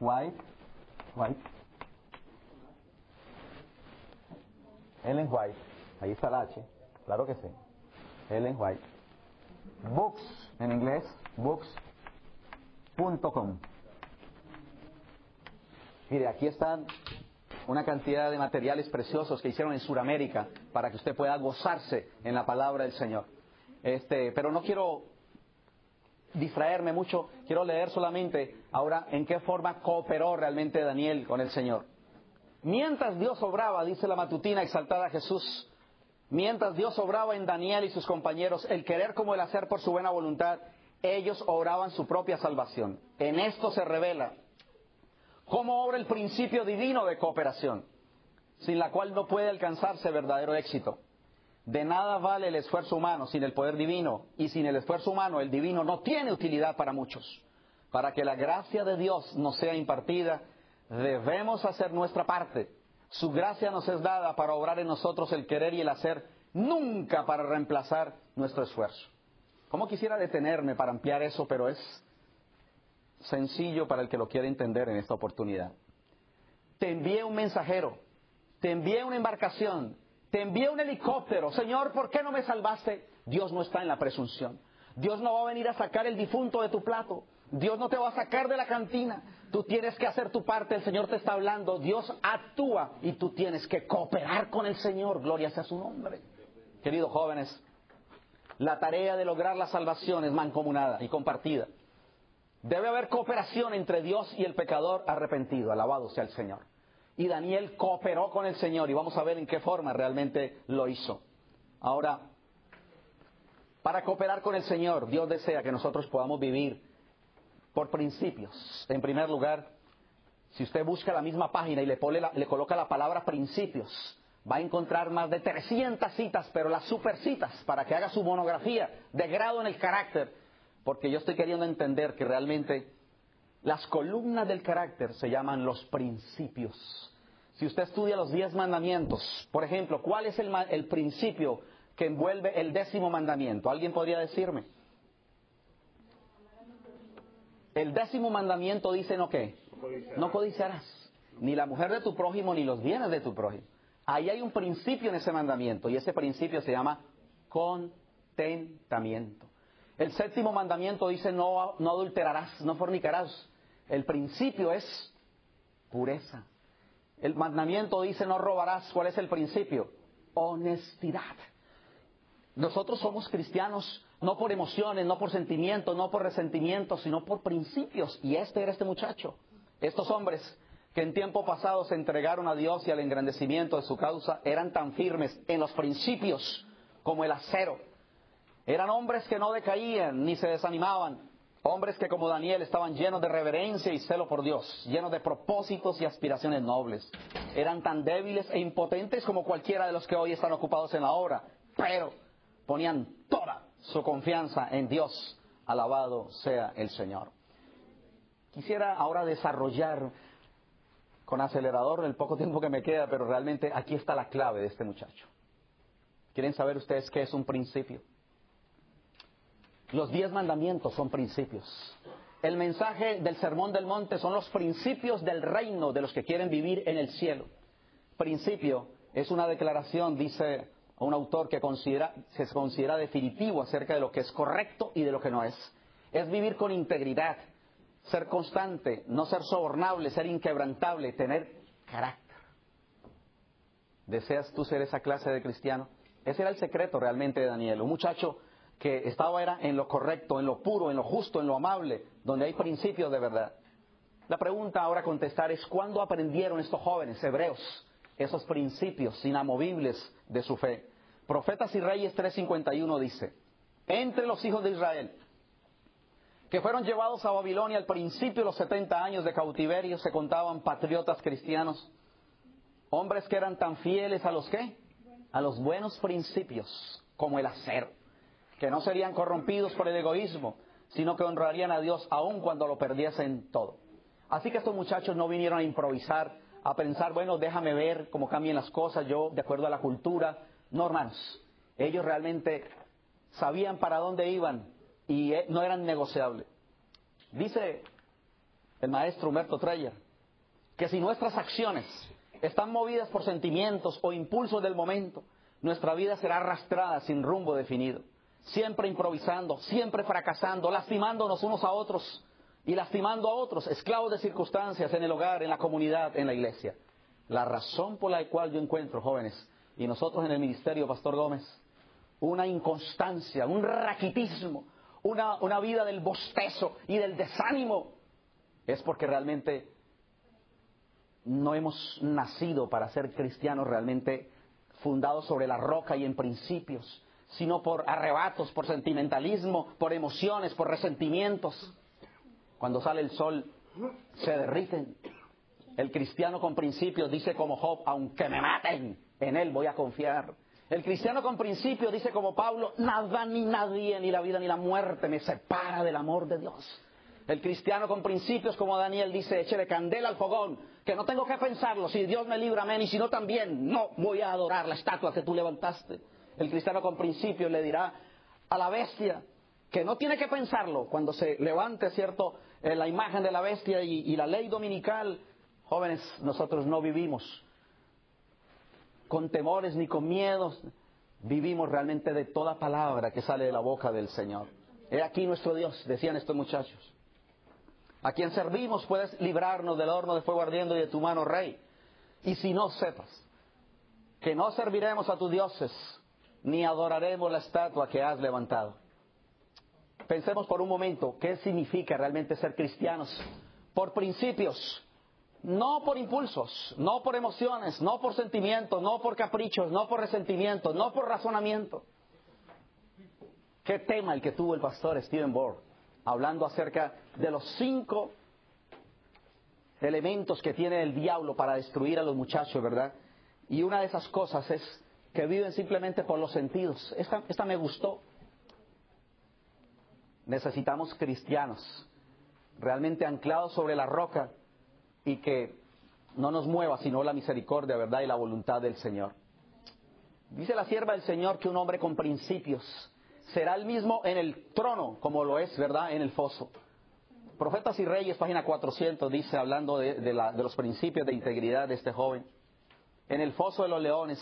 White. White. Ellen White. Ahí está la H. Claro que sí. Ellen White. Books, en inglés, books.com. Mire, aquí están una cantidad de materiales preciosos que hicieron en Sudamérica para que usted pueda gozarse en la palabra del Señor. Este, pero no quiero distraerme mucho, quiero leer solamente ahora en qué forma cooperó realmente Daniel con el Señor. Mientras Dios obraba, dice la matutina exaltada Jesús, mientras Dios obraba en Daniel y sus compañeros, el querer como el hacer por su buena voluntad, ellos oraban su propia salvación. En esto se revela cómo obra el principio divino de cooperación, sin la cual no puede alcanzarse verdadero éxito. De nada vale el esfuerzo humano sin el poder divino, y sin el esfuerzo humano el divino no tiene utilidad para muchos. Para que la gracia de Dios nos sea impartida, debemos hacer nuestra parte. Su gracia nos es dada para obrar en nosotros el querer y el hacer, nunca para reemplazar nuestro esfuerzo. ¿Cómo quisiera detenerme para ampliar eso, pero es sencillo para el que lo quiera entender en esta oportunidad. Te envié un mensajero, te envié una embarcación, te envié un helicóptero. Señor, ¿por qué no me salvaste? Dios no está en la presunción. Dios no va a venir a sacar el difunto de tu plato. Dios no te va a sacar de la cantina. Tú tienes que hacer tu parte. El Señor te está hablando. Dios actúa y tú tienes que cooperar con el Señor. Gloria sea su nombre. Queridos jóvenes, la tarea de lograr la salvación es mancomunada y compartida. Debe haber cooperación entre Dios y el pecador arrepentido, alabado sea el Señor. Y Daniel cooperó con el Señor y vamos a ver en qué forma realmente lo hizo. Ahora, para cooperar con el Señor, Dios desea que nosotros podamos vivir por principios. En primer lugar, si usted busca la misma página y le, le coloca la palabra principios, va a encontrar más de 300 citas, pero las super citas, para que haga su monografía de grado en el carácter porque yo estoy queriendo entender que realmente las columnas del carácter se llaman los principios. Si usted estudia los diez mandamientos, por ejemplo, ¿cuál es el, principio que envuelve el décimo mandamiento? ¿Alguien podría decirme? El décimo mandamiento dice no qué? No codiciarás. Ni la mujer de tu prójimo ni los bienes de tu prójimo. Ahí hay un principio en ese mandamiento y ese principio se llama con contentamiento. El séptimo mandamiento dice no, no adulterarás, no fornicarás. El principio es pureza. El mandamiento dice no robarás. ¿Cuál es el principio? Honestidad. Nosotros somos cristianos no por emociones, no por sentimientos, no por resentimientos, sino por principios. Y este era este muchacho. Estos hombres que en tiempo pasado se entregaron a Dios y al engrandecimiento de su causa eran tan firmes en los principios como el acero. Eran hombres que no decaían ni se desanimaban. Hombres que como Daniel estaban llenos de reverencia y celo por Dios, llenos de propósitos y aspiraciones nobles. Eran tan débiles e impotentes como cualquiera de los que hoy están ocupados en la obra, pero ponían toda su confianza en Dios. Alabado sea el Señor. Quisiera ahora desarrollar con acelerador el poco tiempo que me queda, pero realmente aquí está la clave de este muchacho. ¿Quieren saber ustedes qué es un principio? Los diez mandamientos son principios. El mensaje del Sermón del Monte son los principios del reino de los que quieren vivir en el cielo. Principio es una declaración, dice un autor que considera, se considera definitivo acerca de lo que es correcto y de lo que no es. Es vivir con integridad, ser constante, no ser sobornable, ser inquebrantable, tener carácter. ¿Deseas tú ser esa clase de cristiano? Ese era el secreto realmente de Daniel, un muchacho que estaba era en lo correcto, en lo puro, en lo justo, en lo amable, donde hay principios de verdad. La pregunta ahora a contestar es ¿cuándo aprendieron estos jóvenes hebreos esos principios inamovibles de su fe? Profetas y Reyes 3:51 dice, entre los hijos de Israel que fueron llevados a Babilonia al principio de los 70 años de cautiverio, se contaban patriotas cristianos, hombres que eran tan fieles a los qué? A los buenos principios, como el acero, que no serían corrompidos por el egoísmo, sino que honrarían a Dios aun cuando lo perdiesen todo. Así que estos muchachos no vinieron a improvisar, a pensar, bueno, déjame ver cómo cambian las cosas, yo de acuerdo a la cultura. No, hermanos, ellos realmente sabían para dónde iban, y eh, no eran negociables. Dice el maestro Humberto Treyer que si nuestras acciones están movidas por sentimientos o impulsos del momento, nuestra vida será arrastrada sin rumbo definido, siempre improvisando, siempre fracasando, lastimándonos unos a otros y lastimando a otros, esclavos de circunstancias en el hogar, en la comunidad, en la iglesia. La razón por la cual yo encuentro, jóvenes, y nosotros en el ministerio, Pastor Gómez, una inconstancia, un raquitismo, una, vida del bostezo y del desánimo, es porque realmente no hemos nacido para ser cristianos realmente fundados sobre la roca y en principios, sino por arrebatos, por sentimentalismo, por emociones, por resentimientos. Cuando sale el sol, se derriten. El cristiano con principios dice como Job, aunque me maten, en él voy a confiar. El cristiano con principio dice como Pablo, nada ni nadie, ni la vida ni la muerte me separa del amor de Dios. El cristiano con principios como Daniel dice, échele candela al fogón, que no tengo que pensarlo, si Dios me libra, amén, y si no también, no voy a adorar la estatua que tú levantaste. El cristiano con principios le dirá a la bestia que no tiene que pensarlo cuando se levante, ¿cierto?, eh, la imagen de la bestia y la ley dominical. Jóvenes, nosotros no vivimos con temores ni con miedos, vivimos realmente de toda palabra que sale de la boca del Señor. He aquí nuestro Dios, decían estos muchachos. A quien servimos puedes librarnos del horno de fuego ardiendo y de tu mano, Rey. Y si no sepas que no serviremos a tus dioses, ni adoraremos la estatua que has levantado. Pensemos por un momento qué significa realmente ser cristianos. Por principios, no por impulsos, no por emociones, no por sentimientos, no por caprichos, no por resentimientos, no por razonamiento. Qué tema el que tuvo el pastor Stephen Bohr, hablando acerca de los cinco elementos que tiene el diablo para destruir a los muchachos, ¿verdad? Y una de esas cosas es que viven simplemente por los sentidos. Esta, esta me gustó. Necesitamos cristianos realmente anclados sobre la roca y que no nos mueva sino la misericordia, verdad, y la voluntad del Señor. Dice la sierva del Señor que un hombre con principios será el mismo en el trono como lo es, verdad, en el foso. Profetas y Reyes, página 400, dice, hablando de, los principios de integridad de este joven. En el foso de los leones,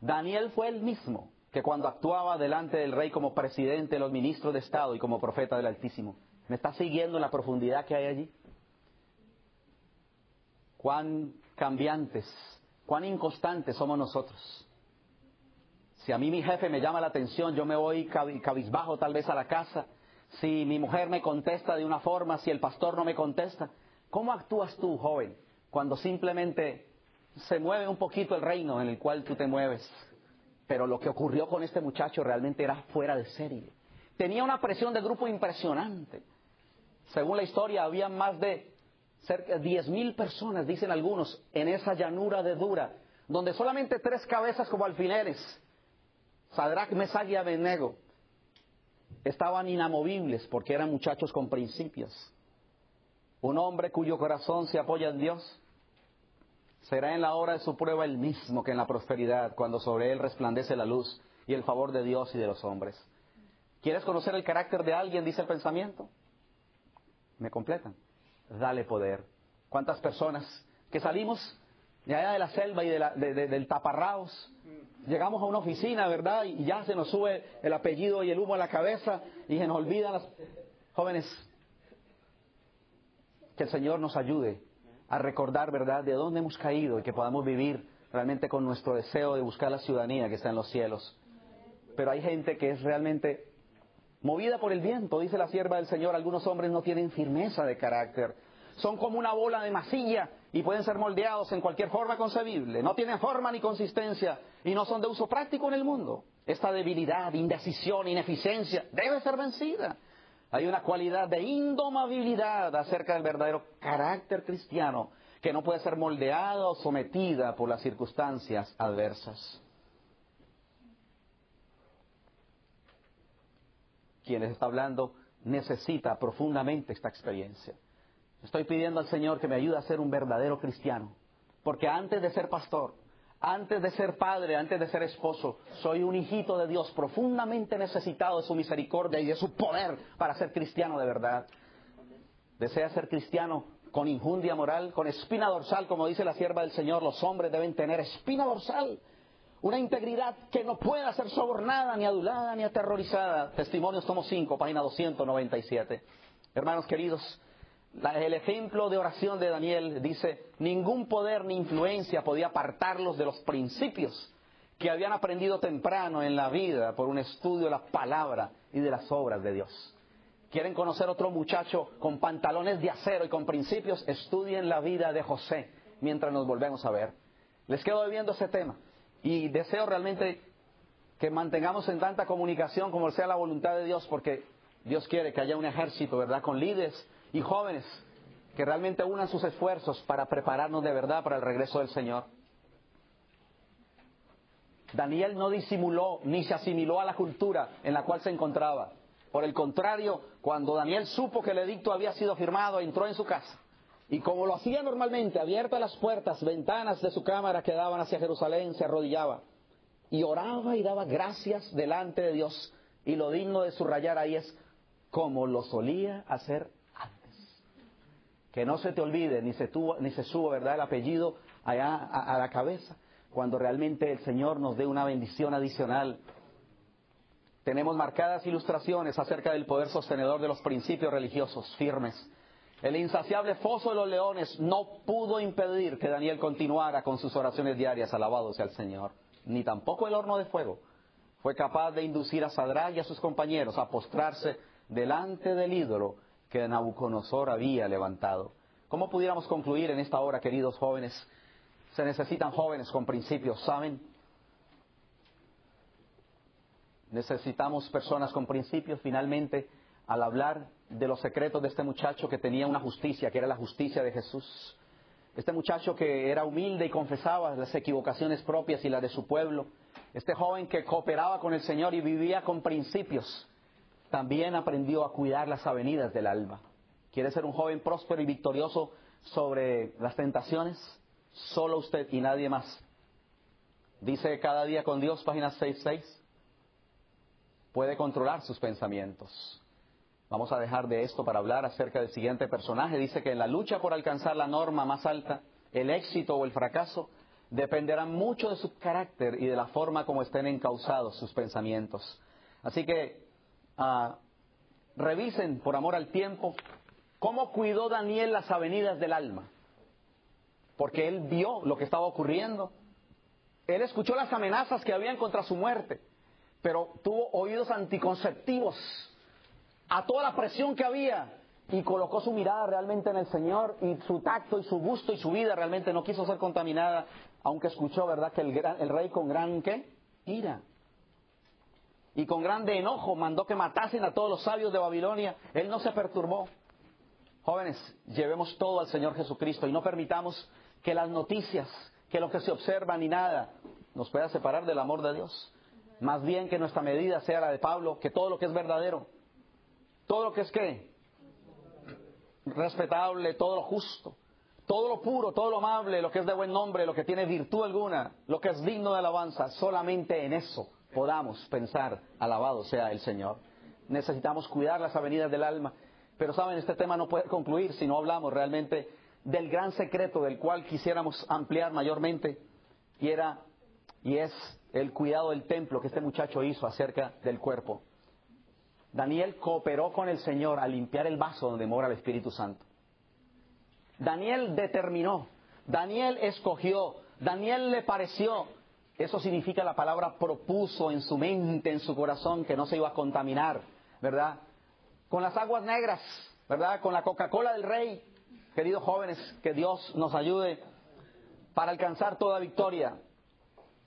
Daniel fue el mismo que cuando actuaba delante del rey como presidente de los ministros de Estado y como profeta del Altísimo. ¿Me está siguiendo la profundidad que hay allí? Cuán cambiantes, cuán inconstantes somos nosotros. Si a mí mi jefe me llama la atención, yo me voy cabizbajo tal vez a la casa. Si mi mujer me contesta de una forma, si el pastor no me contesta, ¿cómo actúas tú, joven, cuando simplemente se mueve un poquito el reino en el cual tú te mueves? Pero lo que ocurrió con este muchacho realmente era fuera de serie. Tenía una presión de grupo impresionante. Según la historia, había más de cerca de 10.000 personas, dicen algunos, en esa llanura de Dura, donde solamente tres cabezas como alfileres, Sadrach, Mesach y Abednego, estaban inamovibles porque eran muchachos con principios. Un hombre cuyo corazón se apoya en Dios será en la hora de su prueba el mismo que en la prosperidad, cuando sobre él resplandece la luz y el favor de Dios y de los hombres. ¿Quieres conocer el carácter de alguien? Dice el pensamiento. ¿Me completan? Dale poder. ¿Cuántas personas que salimos de allá de la selva y del taparraos, llegamos a una oficina, ¿verdad? Y ya se nos sube el apellido y el humo a la cabeza y se nos olvidan las jóvenes. Que el Señor nos ayude a recordar, ¿verdad?, de dónde hemos caído y que podamos vivir realmente con nuestro deseo de buscar la ciudadanía que está en los cielos. Pero hay gente que es realmente movida por el viento, dice la sierva del Señor, algunos hombres no tienen firmeza de carácter, son como una bola de masilla y pueden ser moldeados en cualquier forma concebible, no tienen forma ni consistencia y no son de uso práctico en el mundo. Esta debilidad, indecisión, ineficiencia debe ser vencida. Hay una cualidad de indomabilidad acerca del verdadero carácter cristiano que no puede ser moldeada o sometida por las circunstancias adversas. Quien les está hablando necesita profundamente esta experiencia. Estoy pidiendo al Señor que me ayude a ser un verdadero cristiano, porque antes de ser pastor, antes de ser padre, antes de ser esposo, soy un hijito de Dios profundamente necesitado de su misericordia y de su poder para ser cristiano de verdad. Desea ser cristiano con injundia moral, con espina dorsal, como dice la sierva del Señor, los hombres deben tener espina dorsal, una integridad que no pueda ser sobornada, ni adulada, ni aterrorizada. Testimonios tomo 5, página 297. Hermanos queridos, el ejemplo de oración de Daniel dice, ningún poder ni influencia podía apartarlos de los principios que habían aprendido temprano en la vida por un estudio de la palabra y de las obras de Dios. ¿Quieren conocer otro muchacho con pantalones de acero y con principios? Estudien la vida de José mientras nos volvemos a ver. Les quedo viendo ese tema y deseo realmente que mantengamos en tanta comunicación como sea la voluntad de Dios porque Dios quiere que haya un ejército, ¿verdad? Con líderes y jóvenes que realmente unan sus esfuerzos para prepararnos de verdad para el regreso del Señor. Daniel no disimuló ni se asimiló a la cultura en la cual se encontraba. Por el contrario, cuando Daniel supo que el edicto había sido firmado, entró en su casa. Y como lo hacía normalmente, abiertas las puertas, ventanas de su cámara que daban hacia Jerusalén, se arrodillaba y oraba y daba gracias delante de Dios. Y lo digno de subrayar ahí es como lo solía hacer que no se te olvide, ni se, tuvo, ni se suba, ¿verdad?, el apellido allá a, a la cabeza, cuando realmente el Señor nos dé una bendición adicional. Tenemos marcadas ilustraciones acerca del poder sostenedor de los principios religiosos firmes. El insaciable foso de los leones no pudo impedir que Daniel continuara con sus oraciones diarias, alabado el Señor. Ni tampoco el horno de fuego fue capaz de inducir a Sadrach y a sus compañeros a postrarse delante del ídolo que Nabucodonosor había levantado. ¿Cómo pudiéramos concluir en esta hora, queridos jóvenes? Se necesitan jóvenes con principios, ¿saben? Necesitamos personas con principios. Finalmente, al hablar de los secretos de este muchacho que tenía una justicia, que era la justicia de Jesús. Este muchacho que era humilde y confesaba las equivocaciones propias y las de su pueblo. Este joven que cooperaba con el Señor y vivía con principios también aprendió a cuidar las avenidas del alma. ¿Quiere ser un joven próspero y victorioso sobre las tentaciones? Solo usted y nadie más. Dice cada día con Dios, página 66, puede controlar sus pensamientos. Vamos a dejar de esto para hablar acerca del siguiente personaje. Dice que en la lucha por alcanzar la norma más alta, el éxito o el fracaso, dependerá mucho de su carácter y de la forma como estén encausados sus pensamientos. Así que ah, revisen, por amor al tiempo, cómo cuidó Daniel las avenidas del alma. Porque él vio lo que estaba ocurriendo. Él escuchó las amenazas que habían contra su muerte, pero tuvo oídos anticonceptivos a toda la presión que había y colocó su mirada realmente en el Señor y su tacto y su gusto y su vida realmente no quiso ser contaminada, aunque escuchó, ¿verdad?, que el, el rey con gran, ¿qué? Ira. Y con grande enojo mandó que matasen a todos los sabios de Babilonia. Él no se perturbó. Jóvenes, llevemos todo al Señor Jesucristo y no permitamos que las noticias, que lo que se observa ni nada nos pueda separar del amor de Dios. Más bien que nuestra medida sea la de Pablo, que todo lo que es verdadero, todo lo que es qué, respetable, todo lo justo, todo lo puro, todo lo amable, lo que es de buen nombre, lo que tiene virtud alguna, lo que es digno de alabanza, solamente en eso podamos pensar, alabado sea el Señor. Necesitamos cuidar las avenidas del alma, pero saben, este tema no puede concluir si no hablamos realmente del gran secreto del cual quisiéramos ampliar mayormente, y era y es el cuidado del templo que este muchacho hizo acerca del cuerpo. Daniel cooperó con el Señor a limpiar el vaso donde mora el Espíritu Santo. Daniel determinó, Daniel escogió, Daniel le pareció. Eso significa la palabra propuso en su mente, en su corazón, que no se iba a contaminar, ¿verdad? Con las aguas negras, ¿verdad? Con la Coca-Cola del Rey. Queridos jóvenes, que Dios nos ayude para alcanzar toda victoria.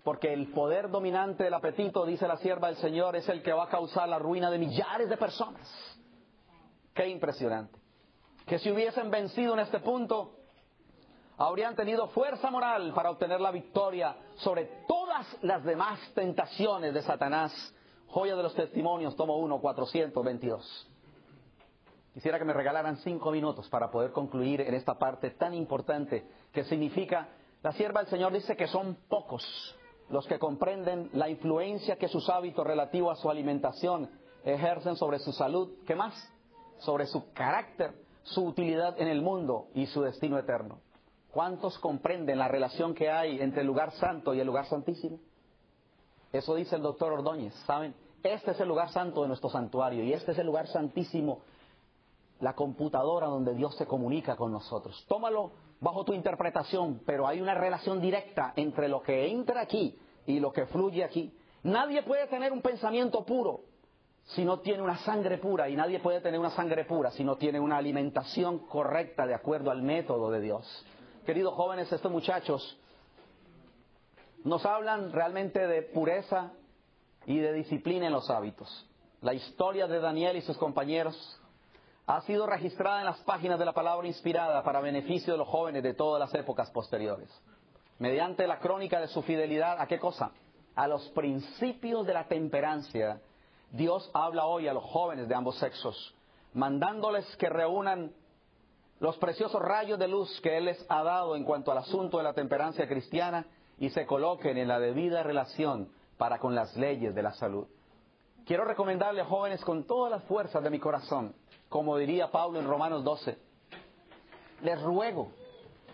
Porque el poder dominante del apetito, dice la sierva del Señor, es el que va a causar la ruina de millares de personas. Qué impresionante. Que si hubiesen vencido en este punto, habrían tenido fuerza moral para obtener la victoria sobre todas las demás tentaciones de Satanás. Joya de los testimonios, tomo 1, 422. Quisiera que me regalaran cinco minutos para poder concluir en esta parte tan importante que significa, la sierva del Señor dice que son pocos los que comprenden la influencia que sus hábitos relativos a su alimentación ejercen sobre su salud, ¿qué más? Sobre su carácter, su utilidad en el mundo y su destino eterno. ¿Cuántos comprenden la relación que hay entre el lugar santo y el lugar santísimo? Eso dice el doctor Ordóñez, ¿saben? Este es el lugar santo de nuestro santuario y este es el lugar santísimo, la computadora donde Dios se comunica con nosotros. Tómalo bajo tu interpretación, pero hay una relación directa entre lo que entra aquí y lo que fluye aquí. Nadie puede tener un pensamiento puro si no tiene una sangre pura y nadie puede tener una sangre pura si no tiene una alimentación correcta de acuerdo al método de Dios. Queridos jóvenes, estos muchachos nos hablan realmente de pureza y de disciplina en los hábitos. La historia de Daniel y sus compañeros ha sido registrada en las páginas de la palabra inspirada para beneficio de los jóvenes de todas las épocas posteriores. Mediante la crónica de su fidelidad, ¿a qué cosa? A los principios de la temperancia. Dios habla hoy a los jóvenes de ambos sexos, mandándoles que reúnan los preciosos rayos de luz que Él les ha dado en cuanto al asunto de la temperancia cristiana y se coloquen en la debida relación para con las leyes de la salud. Quiero recomendarle a jóvenes con todas las fuerzas de mi corazón como diría Pablo en Romanos 12. Les ruego,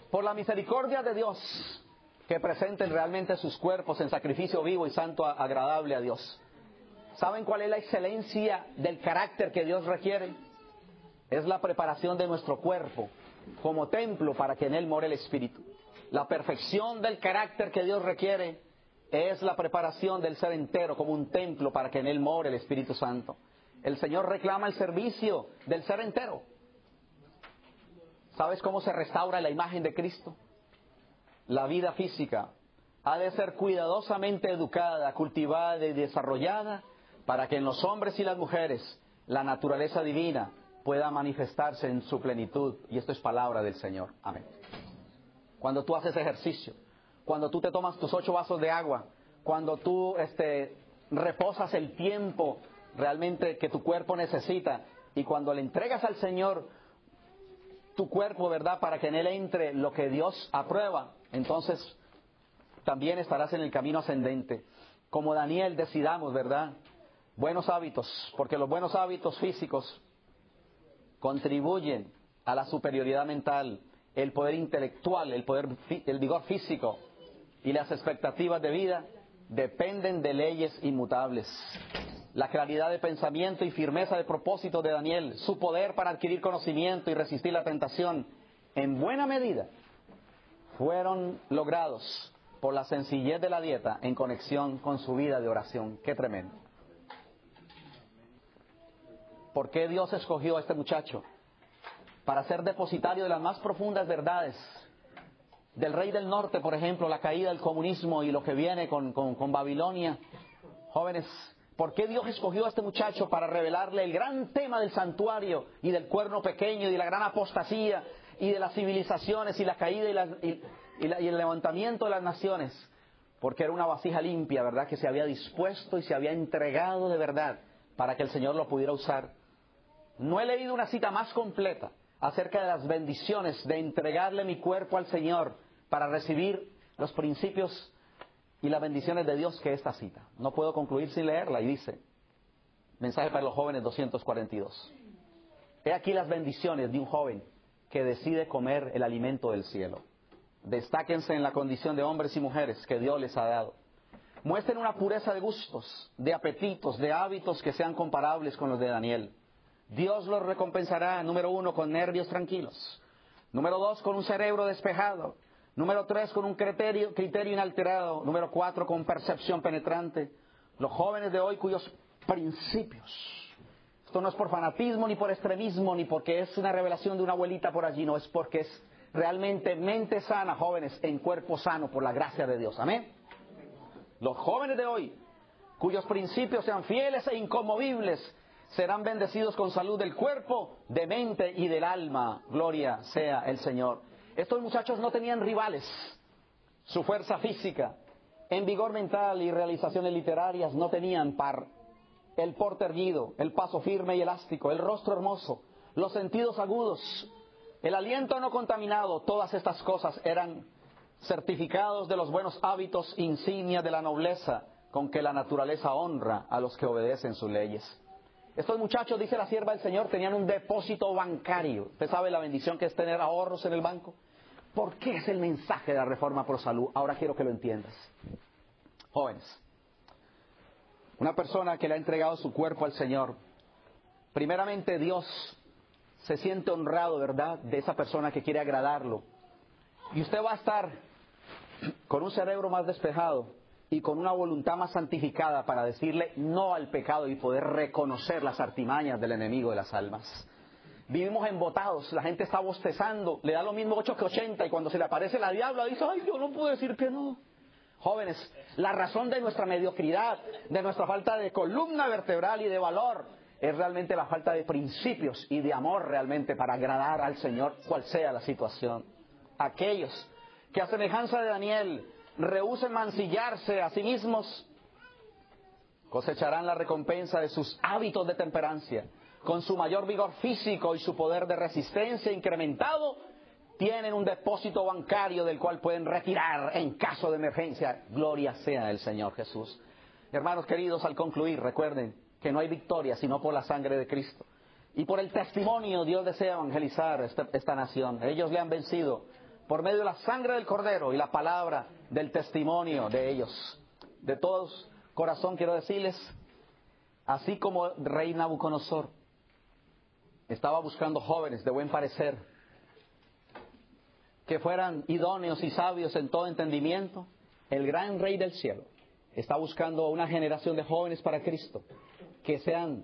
por la misericordia de Dios, que presenten realmente sus cuerpos en sacrificio vivo y santo agradable a Dios. ¿Saben cuál es la excelencia del carácter que Dios requiere? Es la preparación de nuestro cuerpo como templo para que en él more el Espíritu. La perfección del carácter que Dios requiere es la preparación del ser entero como un templo para que en él more el Espíritu Santo. El Señor reclama el servicio del ser entero. ¿Sabes cómo se restaura la imagen de Cristo? La vida física ha de ser cuidadosamente educada, cultivada y desarrollada para que en los hombres y las mujeres la naturaleza divina pueda manifestarse en su plenitud. Y esto es palabra del Señor. Amén. Cuando tú haces ejercicio, cuando tú te tomas tus ocho vasos de agua, cuando tú este, reposas el tiempo realmente que tu cuerpo necesita. Y cuando le entregas al Señor tu cuerpo, ¿verdad? Para que en él entre lo que Dios aprueba, entonces también estarás en el camino ascendente. Como Daniel decidamos, ¿verdad? Buenos hábitos, porque los buenos hábitos físicos contribuyen a la superioridad mental, el poder intelectual, el poder, el vigor físico, y las expectativas de vida dependen de leyes inmutables. La claridad de pensamiento y firmeza de propósito de Daniel, su poder para adquirir conocimiento y resistir la tentación, en buena medida fueron logrados por la sencillez de la dieta en conexión con su vida de oración. Qué tremendo. ¿Por qué Dios escogió a este muchacho? Para ser depositario de las más profundas verdades del rey del norte, por ejemplo, la caída del comunismo y lo que viene con, con Babilonia. Jóvenes, ¿por qué Dios escogió a este muchacho para revelarle el gran tema del santuario y del cuerno pequeño y de la gran apostasía y de las civilizaciones y la caída y, el levantamiento de las naciones, porque era una vasija limpia, ¿verdad? Que se había dispuesto y se había entregado de verdad para que el Señor lo pudiera usar. No he leído una cita más completa acerca de las bendiciones de entregarle mi cuerpo al Señor para recibir los principios y las bendiciones de Dios que esta cita. No puedo concluir sin leerla y dice, mensaje para los jóvenes 242. He aquí las bendiciones de un joven que decide comer el alimento del cielo. Destáquense en la condición de hombres y mujeres que Dios les ha dado. Muestren una pureza de gustos, de apetitos, de hábitos que sean comparables con los de Daniel. Dios los recompensará, número uno, con nervios tranquilos. Número dos, con un cerebro despejado. Número tres, con un criterio, criterio inalterado. Número cuatro, con percepción penetrante. Los jóvenes de hoy cuyos principios esto no es por fanatismo, ni por extremismo, ni porque es una revelación de una abuelita por allí, no, es porque es realmente mente sana, jóvenes, en cuerpo sano, por la gracia de Dios. Amén. Los jóvenes de hoy, cuyos principios sean fieles e inconmovibles, serán bendecidos con salud del cuerpo, de mente y del alma. Gloria sea el Señor. Estos muchachos no tenían rivales. Su fuerza física, en vigor mental y realizaciones literarias no tenían par el porte erguido, el paso firme y elástico, el rostro hermoso, los sentidos agudos, el aliento no contaminado, todas estas cosas eran certificados de los buenos hábitos, insignia de la nobleza con que la naturaleza honra a los que obedecen sus leyes. Estos muchachos, dice la sierva del Señor, tenían un depósito bancario. ¿Usted sabe la bendición que es tener ahorros en el banco? ¿Por qué es el mensaje de la reforma por salud? Ahora quiero que lo entiendas. Jóvenes, una persona que le ha entregado su cuerpo al Señor, primeramente Dios se siente honrado, ¿verdad?, de esa persona que quiere agradarlo. Y usted va a estar con un cerebro más despejado y con una voluntad más santificada para decirle no al pecado y poder reconocer las artimañas del enemigo de las almas. Vivimos embotados, la gente está bostezando, le da lo mismo 8 que 80 y cuando se le aparece la diabla dice, ay, yo no puedo decir que no. Jóvenes, la razón de nuestra mediocridad, de nuestra falta de columna vertebral y de valor, es realmente la falta de principios y de amor realmente para agradar al Señor, cual sea la situación. Aquellos que a semejanza de Daniel rehúsen mancillarse a sí mismos, cosecharán la recompensa de sus hábitos de temperancia, con su mayor vigor físico y su poder de resistencia incrementado tienen un depósito bancario del cual pueden retirar en caso de emergencia. Gloria sea el Señor Jesús. Hermanos queridos, al concluir, recuerden que no hay victoria sino por la sangre de Cristo. Y por el testimonio Dios desea evangelizar esta, esta nación. Ellos le han vencido por medio de la sangre del Cordero y la palabra del testimonio de ellos. De todos corazón quiero decirles, así como rey Nabucodonosor estaba buscando jóvenes de buen parecer, que fueran idóneos y sabios en todo entendimiento, el gran Rey del cielo está buscando una generación de jóvenes para Cristo que sean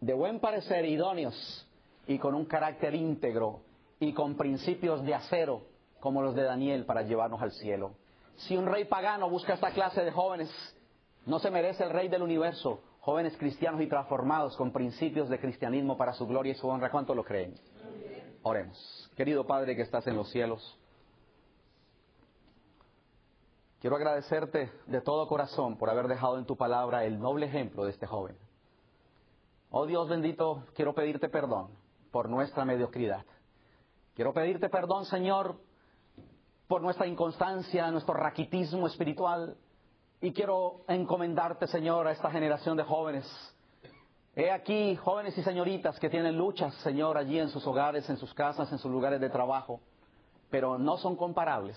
de buen parecer, idóneos y con un carácter íntegro y con principios de acero como los de Daniel para llevarnos al cielo. Si un rey pagano busca esta clase de jóvenes, no se merece el rey del universo, jóvenes cristianos y transformados con principios de cristianismo para su gloria y su honra. ¿Cuánto lo creen? Oremos. Querido Padre que estás en los cielos, quiero agradecerte de todo corazón por haber dejado en tu palabra el noble ejemplo de este joven. Oh Dios bendito, quiero pedirte perdón por nuestra mediocridad. Quiero pedirte perdón, Señor, por nuestra inconstancia, nuestro raquitismo espiritual. Y quiero encomendarte, Señor, a esta generación de jóvenes He aquí jóvenes y señoritas que tienen luchas, Señor, allí en sus hogares, en sus casas, en sus lugares de trabajo, pero no son comparables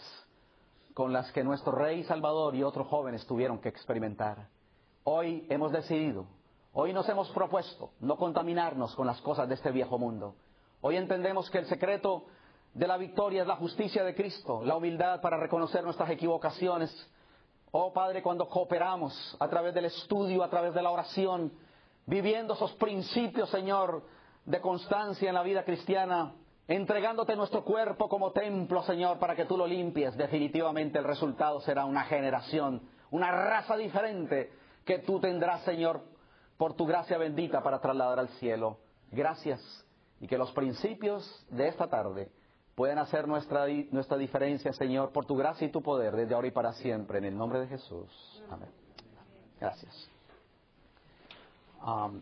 con las que nuestro Rey Salvador y otros jóvenes tuvieron que experimentar. Hoy hemos decidido, hoy nos hemos propuesto no contaminarnos con las cosas de este viejo mundo. Hoy entendemos que el secreto de la victoria es la justicia de Cristo, la humildad para reconocer nuestras equivocaciones. Oh Padre, cuando cooperamos a través del estudio, a través de la oración, viviendo esos principios, Señor, de constancia en la vida cristiana, entregándote nuestro cuerpo como templo, Señor, para que tú lo limpies, definitivamente el resultado será una generación, una raza diferente que tú tendrás, Señor, por tu gracia bendita para trasladar al cielo. Gracias y que los principios de esta tarde pueden hacer nuestra, nuestra diferencia, Señor, por tu gracia y tu poder, desde ahora y para siempre, en el nombre de Jesús. Amén. Gracias.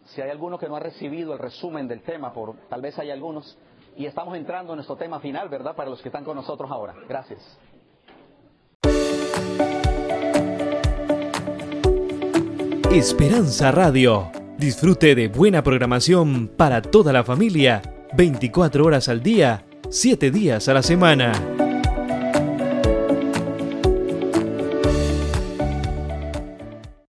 Si hay alguno que no ha recibido el resumen del tema, por, tal vez hay algunos, y estamos entrando en nuestro tema final, ¿verdad? Para los que están con nosotros ahora. Gracias. Esperanza Radio. Disfrute de buena programación para toda la familia, 24 horas al día, 7 días a la semana.